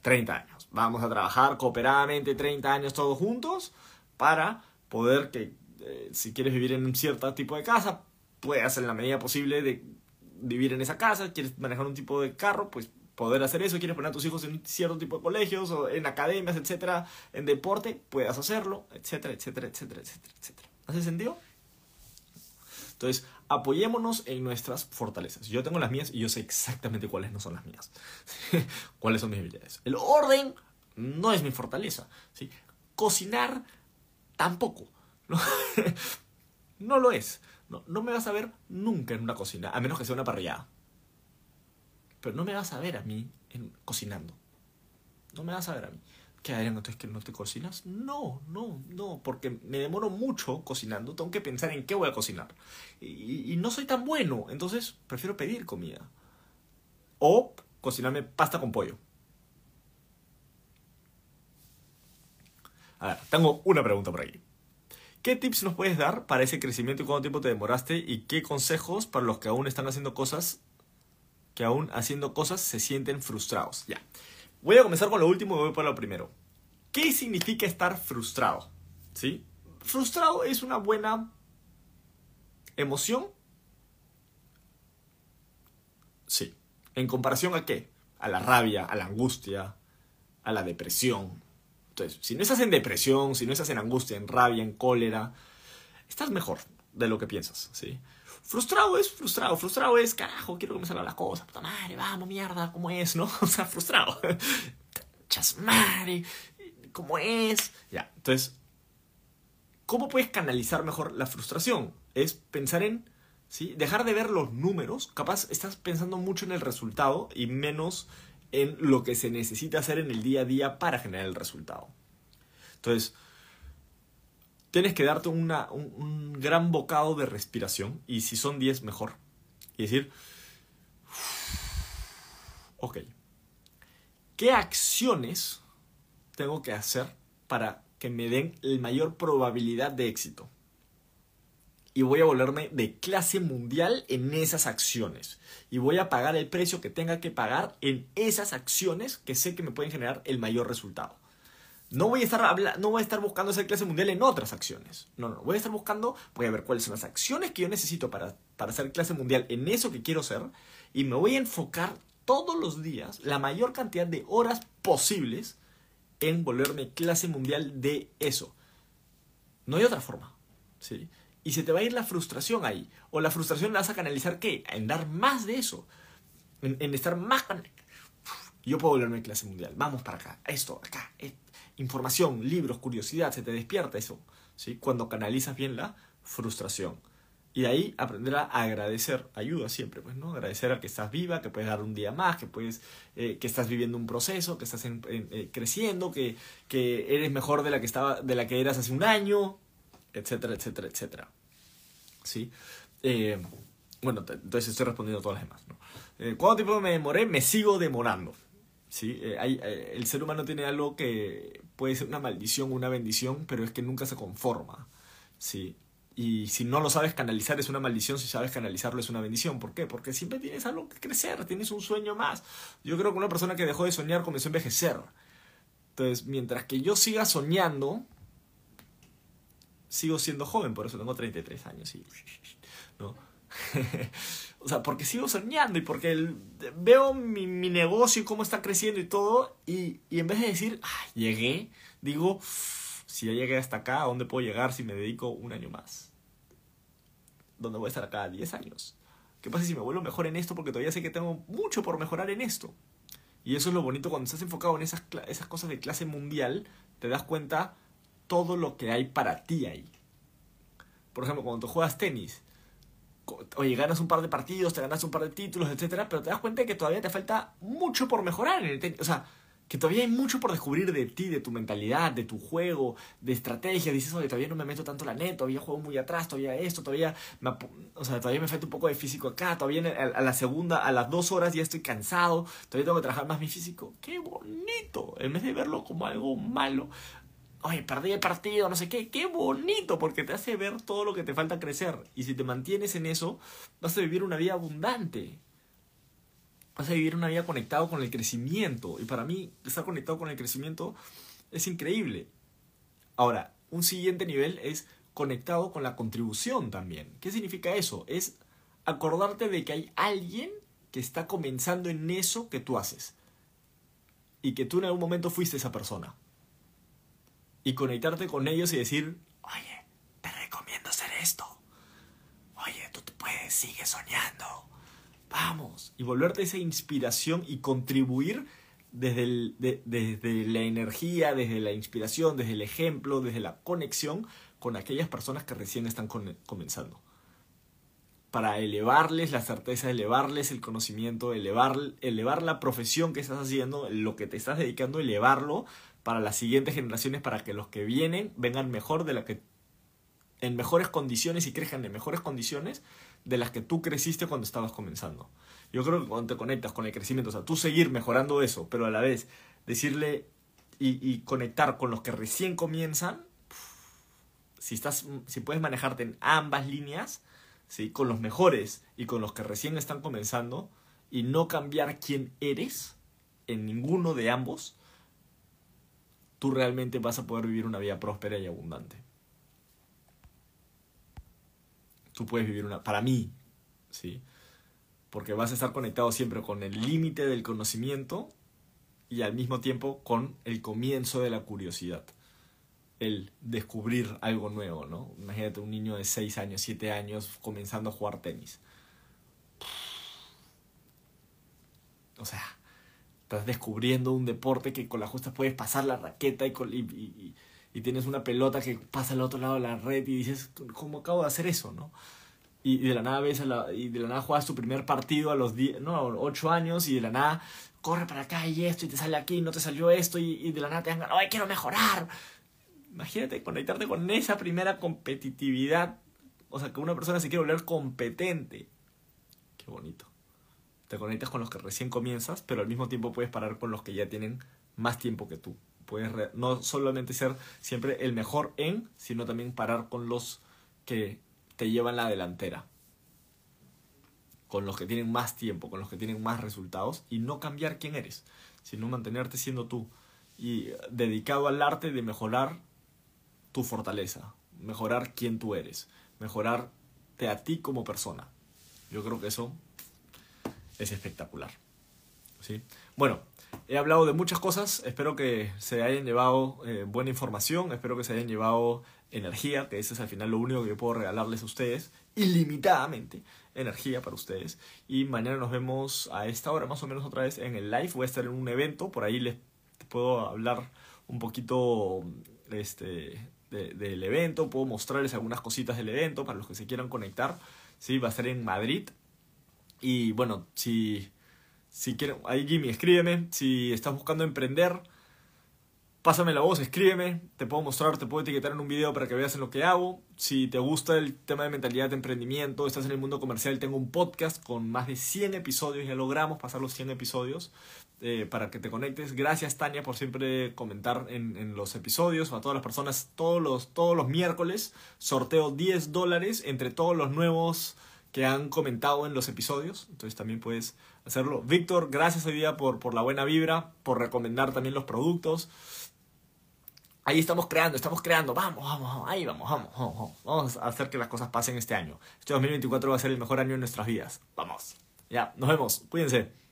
S1: 30 años. Vamos a trabajar cooperadamente 30 años todos juntos para poder que, eh, si quieres vivir en un cierto tipo de casa, puedas en la medida posible de vivir en esa casa. ¿Quieres manejar un tipo de carro? Pues poder hacer eso. ¿Quieres poner a tus hijos en cierto tipo de colegios o en academias, etcétera, en deporte? Puedas hacerlo, etcétera, etcétera, etcétera, etcétera, etcétera. ¿Hace sentido? Entonces, apoyémonos en nuestras fortalezas. Yo tengo las mías y yo sé exactamente cuáles no son las mías. cuáles son mis habilidades. El orden no es mi fortaleza. ¿sí? Cocinar tampoco. No, lo es. No, no me vas a ver nunca en una cocina, a menos que sea una parrillada. Pero no me vas a ver a mí cocinando. No me vas a ver a mí. ¿Qué, Adrián, entonces que no te cocinas? No, no, no, porque me demoro mucho cocinando. Tengo que pensar en qué voy a cocinar. Y, y no soy tan bueno, entonces prefiero pedir comida. O cocinarme pasta con pollo. A ver, tengo una pregunta por aquí. ¿Qué tips nos puedes dar para ese crecimiento y cuánto tiempo te demoraste? ¿Y qué consejos para los que aún están haciendo cosas, que aún haciendo cosas se sienten frustrados? Ya. Voy a comenzar con lo último y voy por lo primero. ¿Qué significa estar frustrado? ¿Sí? Frustrado es una buena emoción. Sí. ¿En comparación a qué? A la rabia, a la angustia, a la depresión. Entonces, si no estás en depresión, si no estás en angustia, en rabia, en cólera, estás mejor de lo que piensas, ¿sí? Frustrado es frustrado, frustrado es, carajo, quiero que me salgan las cosas, puta madre, vamos, mierda, ¿cómo es, no? O sea, frustrado. Chasmare, ¿cómo es? Ya, entonces, ¿cómo puedes canalizar mejor la frustración? Es pensar en, ¿sí? Dejar de ver los números, capaz estás pensando mucho en el resultado y menos en lo que se necesita hacer en el día a día para generar el resultado. Entonces, tienes que darte una, un, un, gran bocado de respiración y si son 10 mejor. Y decir, ok, ¿qué acciones tengo que hacer para que me den la mayor probabilidad de éxito? Y voy a volverme de clase mundial en esas acciones. Y voy a pagar el precio que tenga que pagar en esas acciones que sé que me pueden generar el mayor resultado. No voy a estar, no voy a estar buscando ser clase mundial en otras acciones. No, no, voy a estar buscando, voy a ver cuáles son las acciones que yo necesito para, para ser clase mundial en eso que quiero ser. Y me voy a enfocar todos los días, la mayor cantidad de horas posibles, en volverme clase mundial de eso. No hay otra forma. ¿sí? Y se te va a ir la frustración ahí. O la frustración la vas a canalizar, ¿qué? En dar más de eso. En, en estar más... Yo puedo volverme clase mundial. Vamos para acá. Esto, acá. Esto información, libros, curiosidad, se te despierta eso, ¿sí? Cuando canalizas bien la frustración. Y de ahí aprender a agradecer, ayuda siempre, pues, ¿no? Agradecer a que estás viva, que puedes dar un día más, que puedes, eh, que estás viviendo un proceso, que estás en, eh, creciendo, que, que eres mejor de la que estaba, de la que eras hace un año, etcétera, etcétera, etcétera. ¿Sí? Eh, bueno, entonces estoy respondiendo a todas las demás. ¿Cuánto tiempo me demoré? Me sigo demorando. ¿Sí? Eh, hay, eh, el ser humano tiene algo que puede ser una maldición o una bendición, pero es que nunca se conforma. ¿sí? Y si no lo sabes canalizar es una maldición, si sabes canalizarlo es una bendición. ¿Por qué? Porque siempre tienes algo que crecer, tienes un sueño más. Yo creo que una persona que dejó de soñar comenzó a envejecer. Entonces, mientras que yo siga soñando, sigo siendo joven, por eso tengo 33 años. Y, ¿no? o sea, porque sigo soñando y porque veo mi, mi, negocio y cómo está creciendo y todo, y, y en vez de decir, ah, llegué, digo, si ya llegué hasta acá, ¿a dónde puedo llegar si me dedico un año más? ¿Dónde voy a estar acá 10 años? ¿Qué pasa si me vuelvo mejor en esto? Porque todavía sé que tengo mucho por mejorar en esto. Y eso es lo bonito cuando estás enfocado en esas, esas cosas de clase mundial, te das cuenta todo lo que hay para ti ahí. Por ejemplo, cuando tú juegas tenis, oye, ganas un par de partidos, te ganas un par de títulos, etcétera, pero te das cuenta que todavía te falta mucho por mejorar en el tenis. O sea, que todavía hay mucho por descubrir de ti, de tu mentalidad, de tu juego, de estrategia. Dices, oye, todavía no me meto tanto la net, todavía juego muy atrás, todavía esto, todavía me, o sea, todavía me falta un poco de físico acá, todavía a, la segunda, a las dos horas ya estoy cansado, todavía tengo que trabajar más mi físico. ¡Qué bonito! En vez de verlo como algo malo, oye, perdí el partido, no sé qué, qué bonito, porque te hace ver todo lo que te falta crecer. Y si te mantienes en eso, vas a vivir una vida abundante. Vas a vivir una vida conectado con el crecimiento. Y para mí, estar conectado con el crecimiento es increíble. Ahora, un siguiente nivel es conectado con la contribución también. ¿Qué significa eso? Es acordarte de que hay alguien que está comenzando en eso que tú haces. Y que tú en algún momento fuiste esa persona y conectarte con ellos y decir, oye, te recomiendo esto. Oye, tú te puedes, sigue soñando. Vamos. Y volverte esa inspiración y contribuir desde, desde la energía, desde la inspiración, desde el ejemplo, desde la conexión con aquellas personas que recién están comenzando. Para elevarles la certeza, elevarles el conocimiento, elevar, elevar la profesión que estás haciendo, lo que te estás dedicando, elevarlo para las siguientes generaciones, para que los que vienen vengan mejor de la que en mejores condiciones y crezcan en mejores condiciones de las que tú creciste cuando estabas comenzando. Yo creo que cuando te conectas con el crecimiento, o sea, tú seguir mejorando eso, pero a la vez decirle y, y conectar con los que recién comienzan, si, estás, si puedes manejarte en ambas líneas, ¿sí? con los mejores y con los que recién están comenzando, y no cambiar quién eres en ninguno de ambos, tú realmente vas a poder vivir una vida próspera y abundante. Tú puedes vivir una... Para mí, ¿sí? Porque vas a estar conectado siempre con el límite del conocimiento y al mismo tiempo con el comienzo de la curiosidad. El descubrir algo nuevo, ¿no? Imagínate un niño de 6 años, 7 años comenzando a jugar tenis. O sea, estás descubriendo un deporte que con la justa puedes pasar la raqueta y, con- y, y- y- y tienes una pelota que pasa al otro lado de la red y dices, ¿cómo acabo de hacer eso, no? Y, y de la nada ves a la, y de la nada juegas tu primer partido a los 10, no, 8 años y de la nada corre para acá y esto y te sale aquí, no te salió esto y, y de la nada te dan ganas, ¡ay, quiero mejorar! Imagínate conectarte con esa primera competitividad, o sea, que una persona se quiere volver competente. Qué bonito te conectas con los que recién comienzas, pero al mismo tiempo puedes parar con los que ya tienen más tiempo que tú. Puedes no solamente ser siempre el mejor en, sino también parar con los que te llevan la delantera. Con los que tienen más tiempo, con los que tienen más resultados y no cambiar quién eres, sino mantenerte siendo tú y dedicado al arte de mejorar tu fortaleza, mejorar quién tú eres, mejorarte a ti como persona. Yo creo que eso es espectacular. ¿sí? Bueno, he hablado de muchas cosas, espero que se hayan llevado eh, buena información, espero que se hayan llevado energía, que eso es al final lo único que puedo regalarles a ustedes, ilimitadamente energía para ustedes. Y mañana nos vemos a esta hora más o menos otra vez en el live, voy a estar en un evento, por ahí les puedo hablar un poquito este, de- del evento, puedo mostrarles algunas cositas del evento para los que se quieran conectar. ¿sí? Va a estar en Madrid, y bueno, si, si quieren, ahí Jimmy, escríbeme. Si estás buscando emprender, pásame la voz, escríbeme. Te puedo mostrar, te puedo etiquetar en un video para que veas en lo que hago. Si te gusta el tema de mentalidad de emprendimiento, estás en el mundo comercial, tengo un podcast con más de 100 episodios. Ya logramos pasar los 100 episodios eh, para que te conectes. Gracias, Tania, por siempre comentar en, en los episodios. A todas las personas, todos los, todos los miércoles sorteo 10 dólares entre todos los nuevos que han comentado en los episodios. Entonces también puedes hacerlo. Víctor, gracias hoy día por, por la buena vibra, por recomendar también los productos. Ahí estamos creando, estamos creando. Vamos, vamos, vamos. Ahí vamos, vamos, vamos, vamos. A hacer que las cosas pasen este año. Este 2024 va a ser el mejor año de nuestras vidas. Vamos. Ya, nos vemos. Cuídense.